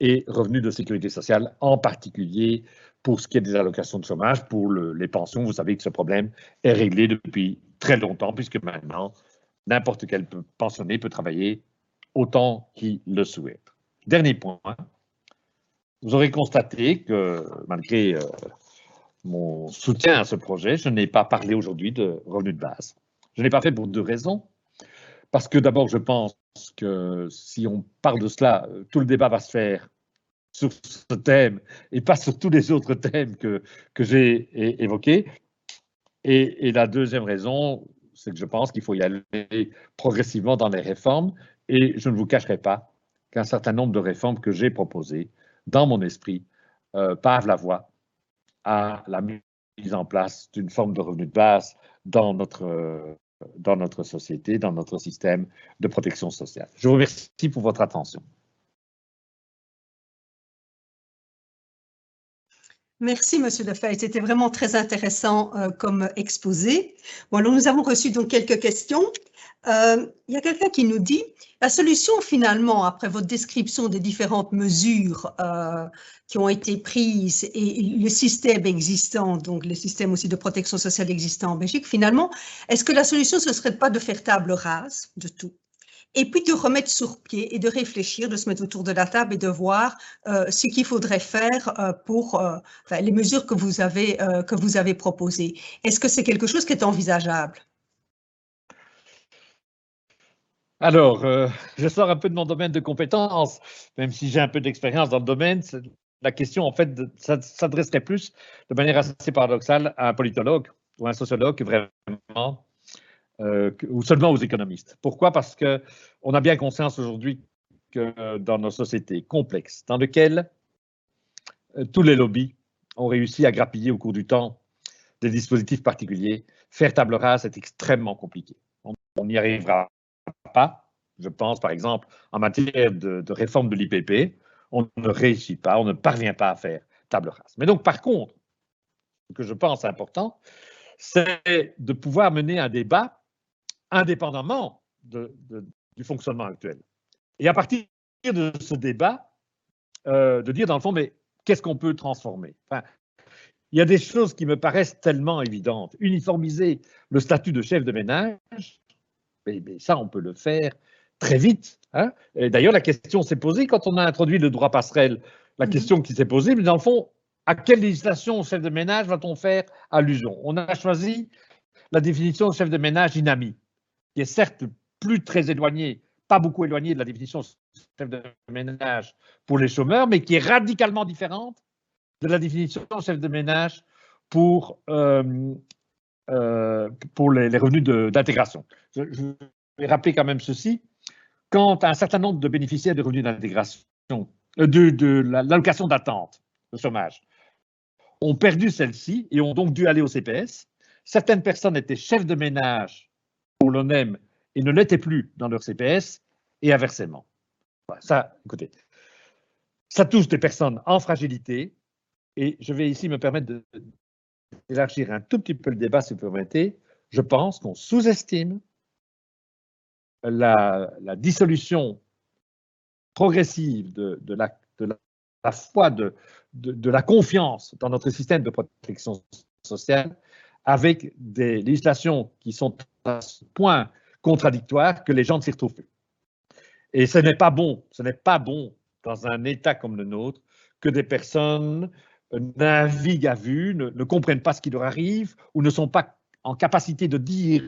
et revenus de sécurité sociale, en particulier pour ce qui est des allocations de chômage, pour les pensions. Vous savez que ce problème est réglé depuis très longtemps, puisque maintenant, n'importe quel pensionné peut travailler autant qu'il le souhaite. Dernier point, vous aurez constaté que malgré euh, mon soutien à ce projet, je n'ai pas parlé aujourd'hui de revenus de base. Je n'ai pas fait pour deux raisons. Parce que d'abord, je pense que si on parle de cela, tout le débat va se faire sur ce thème et pas sur tous les autres thèmes que, que j'ai évoqués. Et, la deuxième raison, c'est que je pense qu'il faut y aller progressivement dans les réformes. Et je ne vous cacherai pas qu'un certain nombre de réformes que j'ai proposées dans mon esprit euh, pavent la voie à la mise en place d'une forme de revenu de base dans notre, dans notre société, dans notre système de protection sociale. Je vous remercie pour votre attention. Merci, Monsieur Lefebvre. C'était vraiment très intéressant euh, comme exposé. Bon, alors nous avons reçu donc quelques questions. Euh, il y a quelqu'un qui nous dit, la solution finalement, après votre description des différentes mesures euh, qui ont été prises et le système existant, donc le système aussi de protection sociale existant en Belgique, finalement, est-ce que la solution, ce serait pas de faire table rase de tout? Et puis de remettre sur pied et de réfléchir, de se mettre autour de la table et de voir euh, ce qu'il faudrait faire euh, pour euh, les mesures que vous avez, que vous avez proposées. Est-ce que c'est quelque chose qui est envisageable? Alors, je sors un peu de mon domaine de compétences, même si j'ai un peu d'expérience dans le domaine. La question, en fait, s'adresserait plus de manière assez paradoxale à un politologue ou un sociologue vraiment euh, ou seulement aux économistes. Pourquoi? Parce qu'on a bien conscience aujourd'hui que dans nos sociétés complexes, dans lesquelles euh, tous les lobbies ont réussi à grappiller au cours du temps des dispositifs particuliers, faire table rase est extrêmement compliqué. On n'y arrivera pas. Je pense par exemple en matière de, de réforme de l'IPP, on ne réussit pas, on ne parvient pas à faire table rase. Mais donc par contre, ce que je pense important, c'est de pouvoir mener un débat indépendamment du fonctionnement actuel. Et à partir de ce débat, euh, de dire dans le fond, mais qu'est-ce qu'on peut transformer? Il y a des choses qui me paraissent tellement évidentes. Uniformiser le statut de chef de ménage, mais, ça, on peut le faire très vite. Hein. D'ailleurs, la question s'est posée quand on a introduit le droit passerelle. La mm-hmm. question qui s'est posée, mais dans le fond, à quelle législation chef de ménage va-t-on faire allusion? On a choisi la définition de chef de ménage inami qui est certes plus très éloigné, pas beaucoup éloigné de la définition chef de ménage pour les chômeurs, mais qui est radicalement différente de la définition chef de ménage pour, euh, euh, les, revenus d'intégration. Je, vais rappeler quand même ceci. Quand un certain nombre de bénéficiaires de revenus d'intégration, euh, de, de l'allocation d'attente, de chômage, ont perdu celle-ci et ont donc dû aller au CPS, certaines personnes étaient chefs de ménage pour l'ONEM et ne l'étaient plus dans leur CPS et inversement. Ça, écoutez, ça touche des personnes en fragilité et je vais ici me permettre d'élargir un tout petit peu le débat, si vous permettez. Je pense qu'on sous-estime la, dissolution progressive de, la, foi, de, la confiance dans notre système de protection sociale avec des législations qui sont à ce point contradictoires que les gens ne s'y retrouvent plus. Et ce n'est pas bon, ce n'est pas bon dans un État comme le nôtre que des personnes naviguent à vue, ne, comprennent pas ce qui leur arrive ou ne sont pas en capacité de dire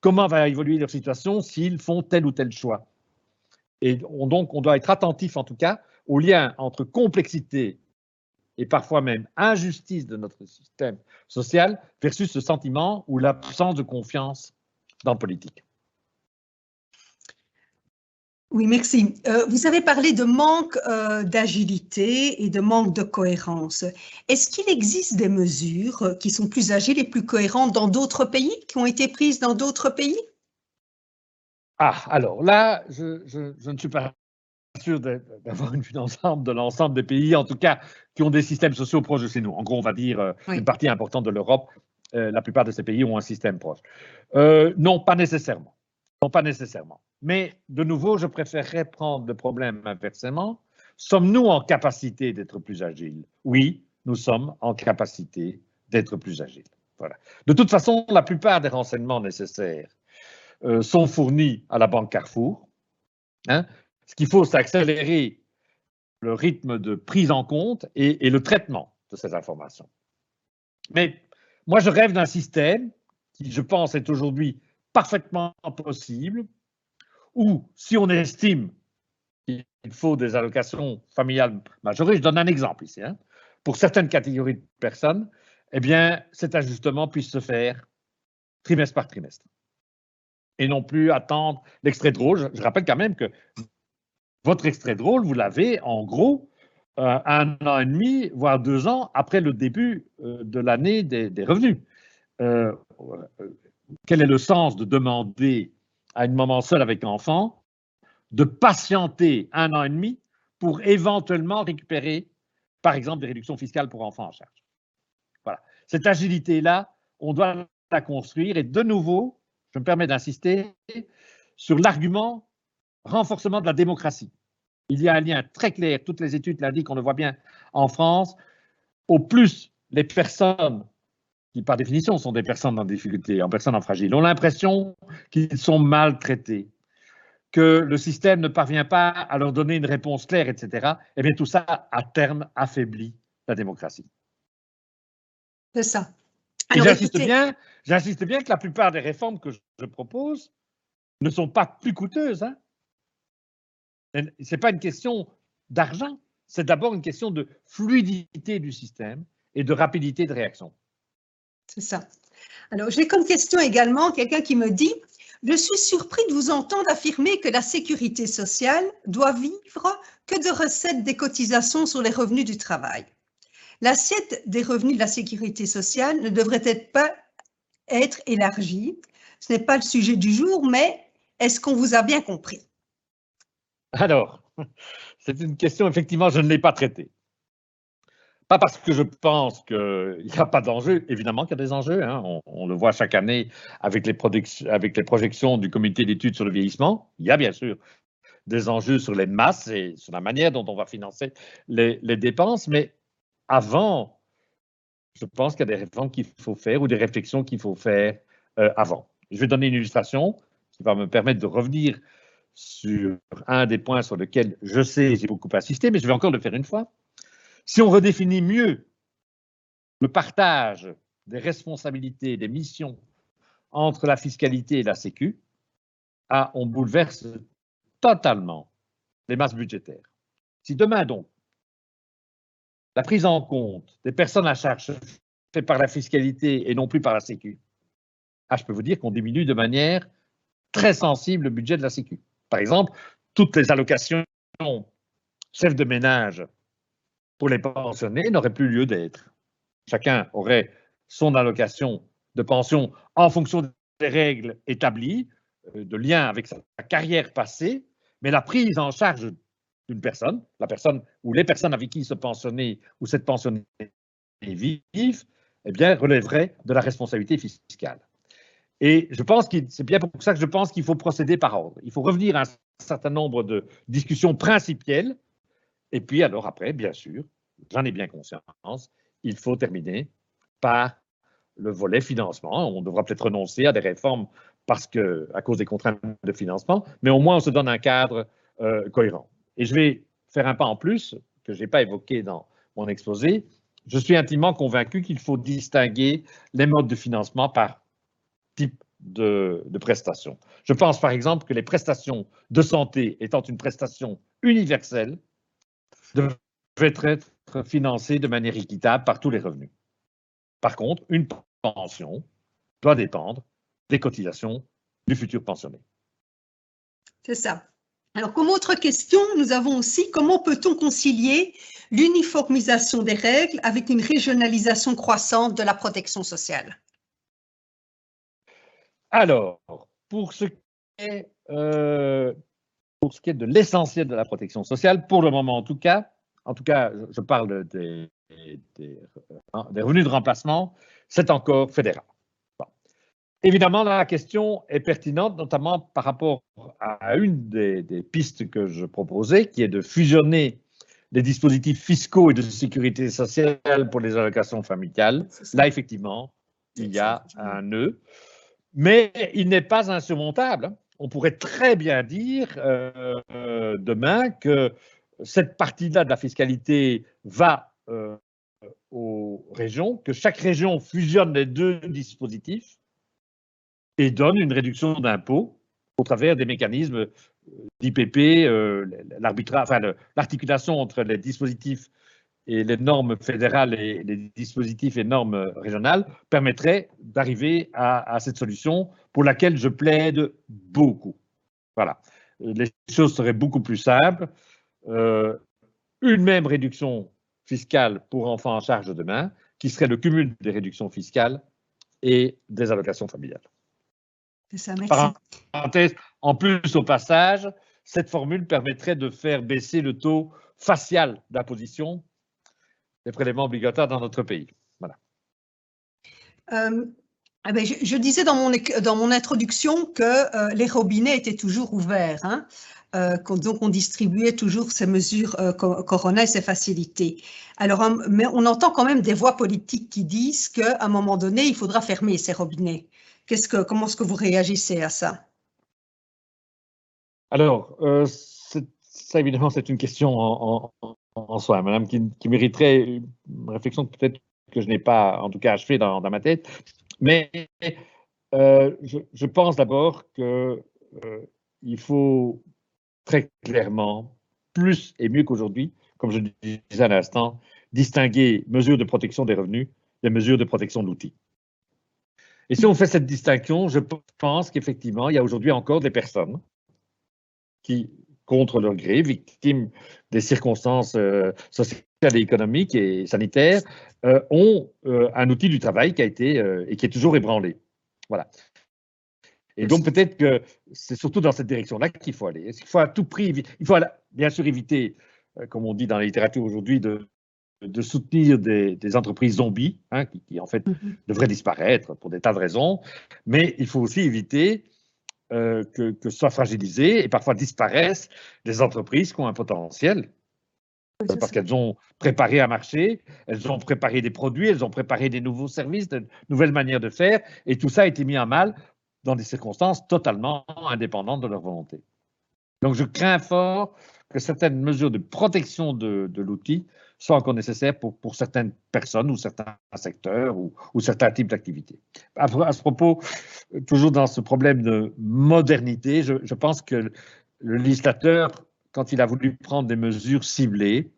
comment va évoluer leur situation s'ils font tel ou tel choix. Et donc, on doit être attentif en tout cas au lien entre complexité et parfois même injustice de notre système social versus ce sentiment ou l'absence de confiance dans politique. Oui, merci. Euh, vous avez parlé de manque euh, d'agilité et de manque de cohérence. Est-ce qu'il existe des mesures qui sont plus agiles et plus cohérentes dans d'autres pays, qui ont été prises dans d'autres pays? Ah, alors là, je, je ne suis pas sûr d'avoir une vue d'ensemble de l'ensemble des pays, en tout cas, qui ont des systèmes sociaux proches de chez nous. En gros, on va dire euh, une partie importante de l'Europe, euh, la plupart de ces pays ont un système proche. Euh, non, pas nécessairement. Non, pas nécessairement. Mais de nouveau, je préférerais prendre le problème inversement. Sommes-nous en capacité d'être plus agiles? Oui, nous sommes en capacité d'être plus agiles. Voilà. De toute façon, la plupart des renseignements nécessaires euh, sont fournis à la Banque Carrefour. Hein. Ce qu'il faut, c'est accélérer le rythme de prise en compte et, et le traitement de ces informations. Mais moi, je rêve d'un système qui, je pense, est aujourd'hui parfaitement possible, où si on estime qu'il faut des allocations familiales majorées, je donne un exemple ici, hein, pour certaines catégories de personnes, eh bien, cet ajustement puisse se faire trimestre par trimestre. Et non plus attendre l'extrait drôle. Je, rappelle quand même que votre extrait drôle, vous l'avez en gros euh, un an et demi, voire deux ans après le début euh, de l'année des, revenus. Euh, quel est le sens de demander à une maman seule avec enfant de patienter un an et demi pour éventuellement récupérer, par exemple, des réductions fiscales pour enfants en charge? Voilà. Cette agilité-là, on doit la construire. Et de nouveau, je me permets d'insister sur l'argument renforcement de la démocratie. Il y a un lien très clair, toutes les études l'indiquent, on le voit bien en France. Au plus les personnes qui par définition sont des personnes en difficulté, en personnes en fragile, ont l'impression qu'ils sont maltraités, que le système ne parvient pas à leur donner une réponse claire, etc., eh bien tout ça, à terme, affaiblit la démocratie. C'est ça. J'insiste bien, bien que la plupart des réformes que je propose ne sont pas plus coûteuses. Hein. Ce n'est pas une question d'argent, c'est d'abord une question de fluidité du système et de rapidité de réaction. C'est ça. Alors, j'ai comme question également quelqu'un qui me dit Je suis surpris de vous entendre affirmer que la sécurité sociale doit vivre que de recettes des cotisations sur les revenus du travail. L'assiette des revenus de la sécurité sociale ne devrait-elle pas être élargie Ce n'est pas le sujet du jour, mais est-ce qu'on vous a bien compris? Alors, c'est une question, effectivement, je ne l'ai pas traitée. Pas parce que je pense qu'il n'y a pas d'enjeu, évidemment qu'il y a des enjeux, hein. on, le voit chaque année avec les, projections du comité d'études sur le vieillissement, il y a bien sûr des enjeux sur les masses et sur la manière dont on va financer les, dépenses, mais avant, je pense qu'il y a des réformes qu'il faut faire ou des réflexions qu'il faut faire euh, avant. Je vais donner une illustration qui va me permettre de revenir sur un des points sur lesquels je sais, j'ai beaucoup insisté, mais je vais encore le faire une fois. Si on redéfinit mieux le partage des responsabilités, des missions entre la fiscalité et la Sécu, ah, on bouleverse totalement les masses budgétaires. Si demain, donc, la prise en compte des personnes à charge fait par la fiscalité et non plus par la Sécu, ah, je peux vous dire qu'on diminue de manière très sensible le budget de la Sécu. Par exemple, toutes les allocations chefs de ménage pour les pensionnés n'auraient plus lieu d'être. Chacun aurait son allocation de pension en fonction des règles établies, euh, de lien avec sa carrière passée, mais la prise en charge d'une personne, la personne ou les personnes avec qui se pensionner ou cette pensionnée vivent, eh bien, relèverait de la responsabilité fiscale. Et je pense que c'est bien pour ça que je pense qu'il faut procéder par ordre. Il faut revenir à un certain nombre de discussions principielles. Et puis, alors après, bien sûr, j'en ai bien conscience, il faut terminer par le volet financement. On devra peut-être renoncer à des réformes parce que, à cause des contraintes de financement, mais au moins on se donne un cadre euh, cohérent. Et je vais faire un pas en plus que je n'ai pas évoqué dans mon exposé. Je suis intimement convaincu qu'il faut distinguer les modes de financement par type de, prestations. Je pense par exemple que les prestations de santé étant une prestation universelle, devraient être financées de manière équitable par tous les revenus. Par contre, une pension doit dépendre des cotisations du futur pensionné. C'est ça. Alors, comme autre question, nous avons aussi comment peut-on concilier l'uniformisation des règles avec une régionalisation croissante de la protection sociale? Alors, pour ce qui est, euh, pour ce qui est de l'essentiel de la protection sociale, pour le moment en tout cas, en tout cas, je parle des, des, revenus de remplacement, c'est encore fédéral. Évidemment, la question est pertinente, notamment par rapport à une des, des, pistes que je proposais, qui est de fusionner les dispositifs fiscaux et de sécurité sociale pour les allocations familiales. Là, effectivement, il y a un nœud, mais il n'est pas insurmontable. On pourrait très bien dire euh, euh, demain que cette partie-là de la fiscalité va euh, aux régions, que chaque région fusionne les deux dispositifs et donne une réduction d'impôts au travers des mécanismes d'IPP, l'articulation entre les dispositifs et les normes fédérales et les dispositifs et normes régionales permettrait d'arriver à, cette solution pour laquelle je plaide beaucoup. Voilà. Les choses seraient beaucoup plus simples. Euh, une même réduction fiscale pour enfants en charge demain, qui serait le cumul des réductions fiscales et des allocations familiales. Ça, merci. en plus, au passage, cette formule permettrait de faire baisser le taux facial d'imposition des prélèvements obligatoires dans notre pays. Voilà. Euh, eh ben, je, disais dans mon, dans mon introduction que euh, les robinets étaient toujours ouverts. Hein. Euh, donc, on distribuait toujours ces mesures Corona et ces facilités. Alors, mais on entend quand même des voix politiques qui disent qu'à un moment donné, il faudra fermer ces robinets. Que, comment est-ce que vous réagissez à ça? Alors, ça évidemment, c'est une question en, soi, madame, qui, mériterait une réflexion peut-être que je n'ai pas, en tout cas, achevée dans, ma tête. Mais euh, je, pense d'abord qu'il euh, faut très clairement, plus et mieux qu'aujourd'hui, comme je disais à l'instant, distinguer mesures de protection des revenus des mesures de protection d'outils. Et si on fait cette distinction, je pense qu'effectivement, il y a aujourd'hui encore des personnes qui, contre leur gré, victimes des circonstances euh, sociales et économiques et sanitaires, euh, ont euh, un outil du travail qui a été et qui est toujours ébranlé. Voilà. Et donc peut-être que c'est surtout dans cette direction-là qu'il faut aller. Il faut à tout prix, il faut bien sûr éviter, comme on dit dans la littérature aujourd'hui, de, de soutenir des, entreprises zombies, hein, qui, en fait mhm. devraient disparaître pour des tas de raisons, mais il faut aussi éviter euh, que, que soient fragilisées et parfois disparaissent des entreprises qui ont un potentiel, parce qu'elles ont préparé un marché, elles ont préparé des produits, elles ont préparé des nouveaux services, de nouvelles manières de faire, et tout ça a été mis en mal dans des circonstances totalement indépendantes de leur volonté. Donc je crains fort que certaines mesures de protection de, l'outil soient encore nécessaires pour, certaines personnes ou certains secteurs ou, certains types d'activités. À, à, ce propos, toujours dans ce problème de modernité, je, pense que le législateur, quand il a voulu prendre des mesures ciblées,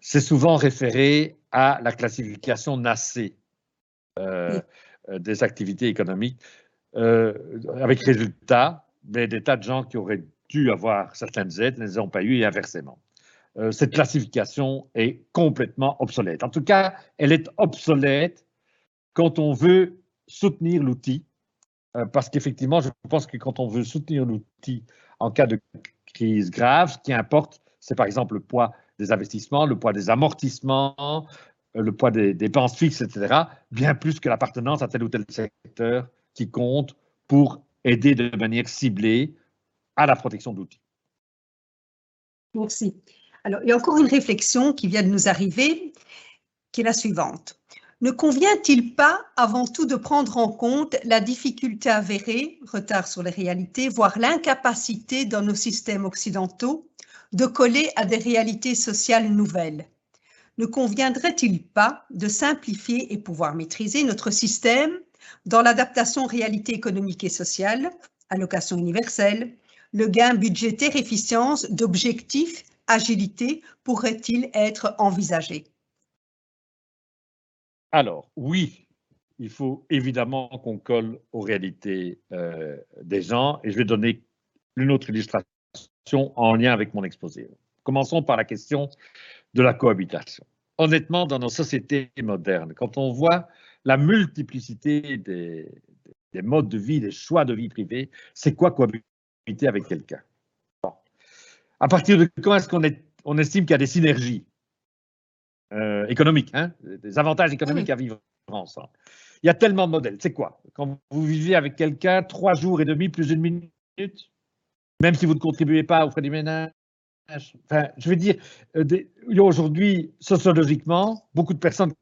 s'est souvent référé à la classification NACE euh, des activités économiques, euh, avec résultat, mais des tas de gens qui auraient dû avoir certaines aides ne les ont pas eues et inversement. Euh, cette classification est complètement obsolète. En tout cas, elle est obsolète quand on veut soutenir l'outil, euh, parce qu'effectivement, je pense que quand on veut soutenir l'outil en cas de crise grave, ce qui importe, c'est par exemple le poids des investissements, le poids des amortissements, euh, le poids des dépenses fixes, etc., bien plus que l'appartenance à tel ou tel secteur qui compte pour aider de manière ciblée à la protection d'outils. Merci. Alors, il y a encore une réflexion qui vient de nous arriver, qui est la suivante. Ne convient-il pas avant tout de prendre en compte la difficulté avérée, retard sur les réalités, voire l'incapacité dans nos systèmes occidentaux de coller à des réalités sociales nouvelles? Ne conviendrait-il pas de simplifier et pouvoir maîtriser notre système dans l'adaptation aux réalités économiques et sociales, allocation universelle, le gain budgétaire, efficience d'objectifs, agilité pourrait-il être envisagé? Alors, oui, il faut évidemment qu'on colle aux réalités euh, des gens et je vais donner une autre illustration en lien avec mon exposé. Commençons par la question de la cohabitation. Honnêtement, dans nos sociétés modernes, quand on voit la multiplicité des, des modes de vie, des choix de vie privée, c'est quoi cohabiter? Avec quelqu'un. À partir de quand est-ce qu'on on estime qu'il y a des synergies euh, économiques, hein, des avantages économiques à vivre ensemble il y a tellement de modèles. C'est quoi? Quand vous vivez avec quelqu'un trois jours et demi plus une minute, même si vous ne contribuez pas aux frais du ménage, enfin, je veux dire, euh, aujourd'hui, sociologiquement, beaucoup de personnes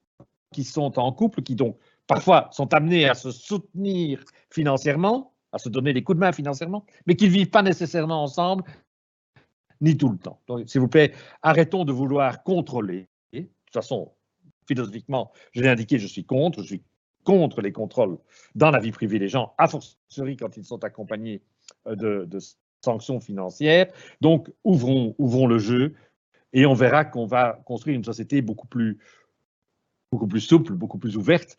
qui sont en couple, qui donc parfois sont amenées à se soutenir financièrement, à se donner des coups de main financièrement, mais qui ne vivent pas nécessairement ensemble, ni tout le temps. Donc, s'il vous plaît, arrêtons de vouloir contrôler. De toute façon, philosophiquement, je l'ai indiqué, je suis contre, je suis contre les contrôles dans la vie privée des gens, a fortiori quand ils sont accompagnés euh, de, de sanctions financières. Donc, ouvrons, ouvrons le jeu et on verra qu'on va construire une société beaucoup plus, beaucoup plus souple, beaucoup plus ouverte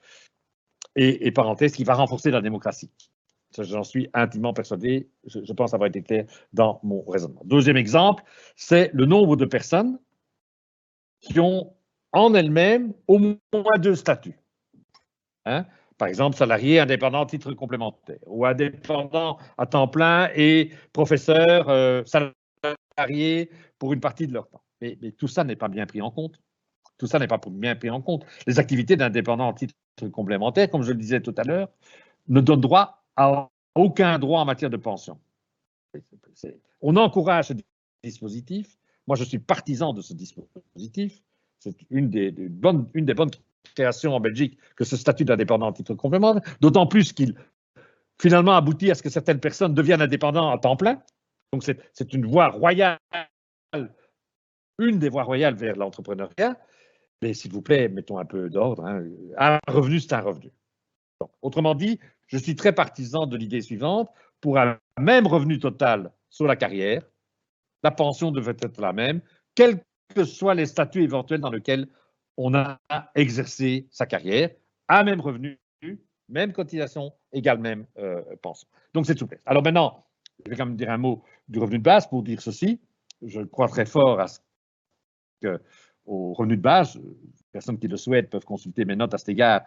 et, parenthèse, qui va renforcer la démocratie. J'en suis intimement persuadé, je, pense avoir été clair dans mon raisonnement. Deuxième exemple, c'est le nombre de personnes qui ont en elles-mêmes au moins deux statuts. Hein par exemple, salarié indépendant titre complémentaire, ou indépendant à temps plein et professeur euh, salarié pour une partie de leur temps. Mais, tout ça n'est pas bien pris en compte. Tout ça n'est pas bien pris en compte. Les activités d'indépendant en titre complémentaire, comme je le disais tout à l'heure, ne donnent droit aucun droit en matière de pension. On encourage ce dispositif. Moi, je suis partisan de ce dispositif. C'est une des, bonnes, une des bonnes création en Belgique que ce statut d'indépendant en titre complémentaire, d'autant plus qu'il finalement aboutit à ce que certaines personnes deviennent indépendantes à temps plein. Donc c'est une voie royale, une des voies royales vers l'entrepreneuriat. Mais s'il vous plaît, mettons un peu d'ordre. Hein. Un revenu, c'est un revenu. autrement dit, je suis très partisan de l'idée suivante. Pour un même revenu total sur la carrière, la pension devrait être la même, quels que soient les statuts éventuels dans lesquels on a exercé sa carrière à même revenu, même cotisation, égale même euh, pension. Donc c'est souplesse. Alors maintenant, je vais quand même dire un mot du revenu de base pour dire ceci. Je crois très fort au revenu de base, personnes qui le souhaitent peuvent consulter mes notes à cet égard,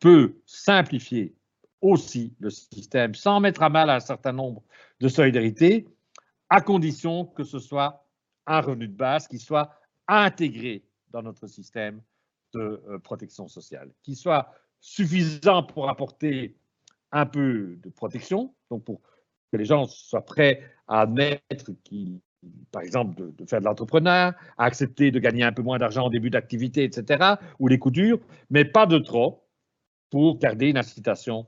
peut simplifier aussi le système sans mettre à mal un certain nombre de solidarités, à condition que ce soit un revenu de base qui soit intégré dans notre système de euh, protection sociale, qui soit suffisant pour apporter un peu de protection, donc pour que les gens soient prêts à admettre qu'ils, par exemple, de, faire de l'entrepreneur, à accepter de gagner un peu moins d'argent au début d'activité, etc., ou les coups durs, mais pas de trop pour garder une incitation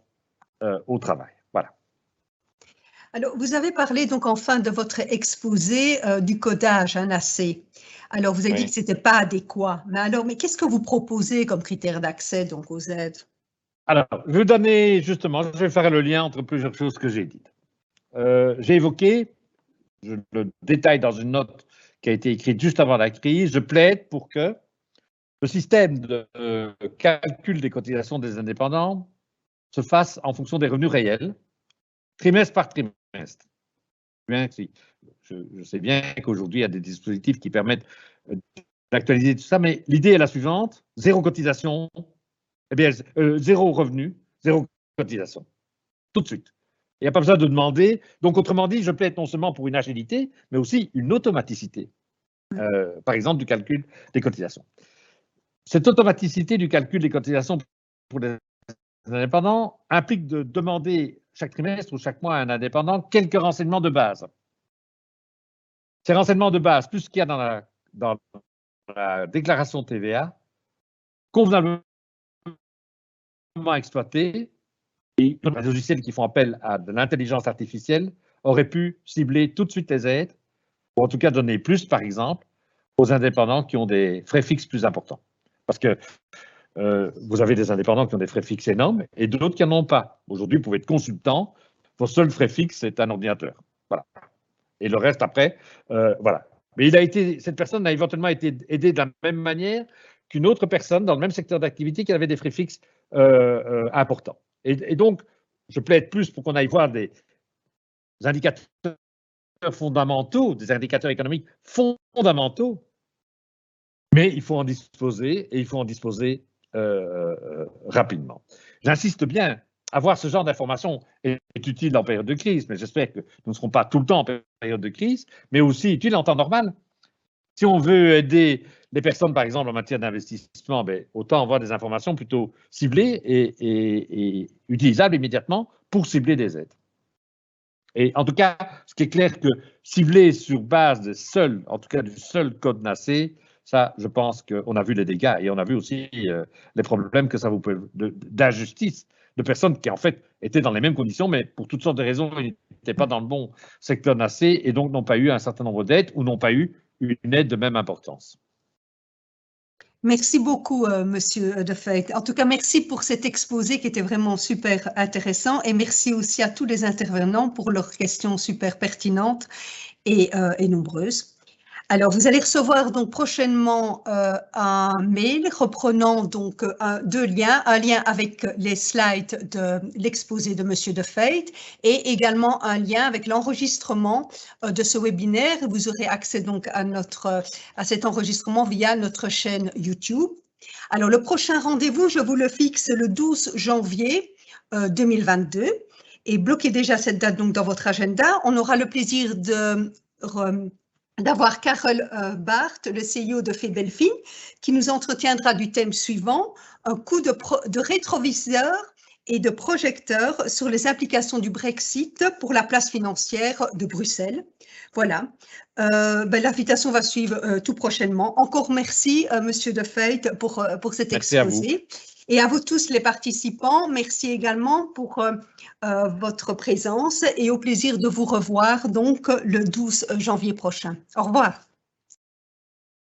au travail. Voilà. Alors, vous avez parlé donc en fin de votre exposé euh, du codage, un AC. Alors, vous avez dit que ce n'était pas adéquat. Mais alors, mais qu'est-ce que vous proposez comme critère d'accès donc aux aides? Alors, je vais donner justement, je vais faire le lien entre plusieurs choses que j'ai dites. Euh, j'ai évoqué, je le détaille dans une note qui a été écrite juste avant la crise, je plaide pour que le système de euh, calcul des cotisations des indépendants se fasse en fonction des revenus réels, trimestre par trimestre. Je, sais bien qu'aujourd'hui, il y a des dispositifs qui permettent euh, d'actualiser tout ça, mais l'idée est la suivante zéro cotisation, eh bien, euh, zéro revenu, zéro cotisation. Tout de suite. Il n'y a pas besoin de demander. Donc, autrement dit, je plaide non seulement pour une agilité, mais aussi une automaticité, euh, par exemple, du calcul des cotisations. Cette automaticité du calcul des cotisations pour les indépendants implique de demander chaque trimestre ou chaque mois à un indépendant quelques renseignements de base. Ces renseignements de base, plus ce qu'il y a dans la, dans la déclaration TVA, convenablement exploités, et les logiciels qui font appel à de l'intelligence artificielle auraient pu cibler tout de suite les aides, ou en tout cas donner plus, par exemple, aux indépendants qui ont des frais fixes plus importants. Parce que euh, vous avez des indépendants qui ont des frais fixes énormes et d'autres qui n'en ont pas. Aujourd'hui, vous pouvez être consultant, vos seuls frais fixes, c'est un ordinateur. Voilà et le reste après, euh, voilà. Mais cette personne a éventuellement été aidée de la même manière qu'une autre personne dans le même secteur d'activité qui avait des frais fixes euh, importants. Et, donc, je plaide plus pour qu'on aille voir des indicateurs fondamentaux, des indicateurs économiques fondamentaux, mais il faut en disposer et il faut en disposer rapidement. J'insiste bien, avoir ce genre d'information est, utile en période de crise, mais j'espère que nous ne serons pas tout le temps en période de crise, mais aussi utile en temps normal. Si on veut aider les personnes, par exemple, en matière d'investissement, ben, autant avoir des informations plutôt ciblées et, utilisables immédiatement pour cibler des aides. Et en tout cas, ce qui est clair que cibler sur base en tout cas du seul code NACE, ça, je pense qu'on a vu les dégâts et on a vu aussi euh, les problèmes que ça vous peut d'injustice de personnes qui en fait étaient dans les mêmes conditions, mais pour toutes sortes de raisons, ils n'étaient pas dans le bon secteur NACE et donc n'ont pas eu un certain nombre d'aides ou n'ont pas eu une aide de même importance. Merci beaucoup, euh, Monsieur Defeit. En tout cas, merci pour cet exposé qui était vraiment super intéressant et merci aussi à tous les intervenants pour leurs questions super pertinentes et, euh, et nombreuses. Alors, vous allez recevoir donc prochainement euh, un mail reprenant donc euh, deux liens, un lien avec les slides de l'exposé de Monsieur De et également un lien avec l'enregistrement euh, de ce webinaire. Vous aurez accès donc à notre à cet enregistrement via notre chaîne YouTube. Alors, le prochain rendez-vous, je vous le fixe le 12 janvier 2022 et bloquez déjà cette date donc dans votre agenda. On aura le plaisir de d'avoir Carole euh, Barth, le CEO de Fedelfin, qui nous entretiendra du thème suivant, un coup de, de rétroviseur et de projecteur sur les implications du Brexit pour la place financière de Bruxelles. Voilà, euh, ben, l'invitation va suivre euh, tout prochainement. Encore merci, Monsieur De Feit, pour, pour cet exposé. Et à vous tous les participants, merci également pour euh, euh, votre présence et au plaisir de vous revoir donc le 12 janvier prochain. Au revoir.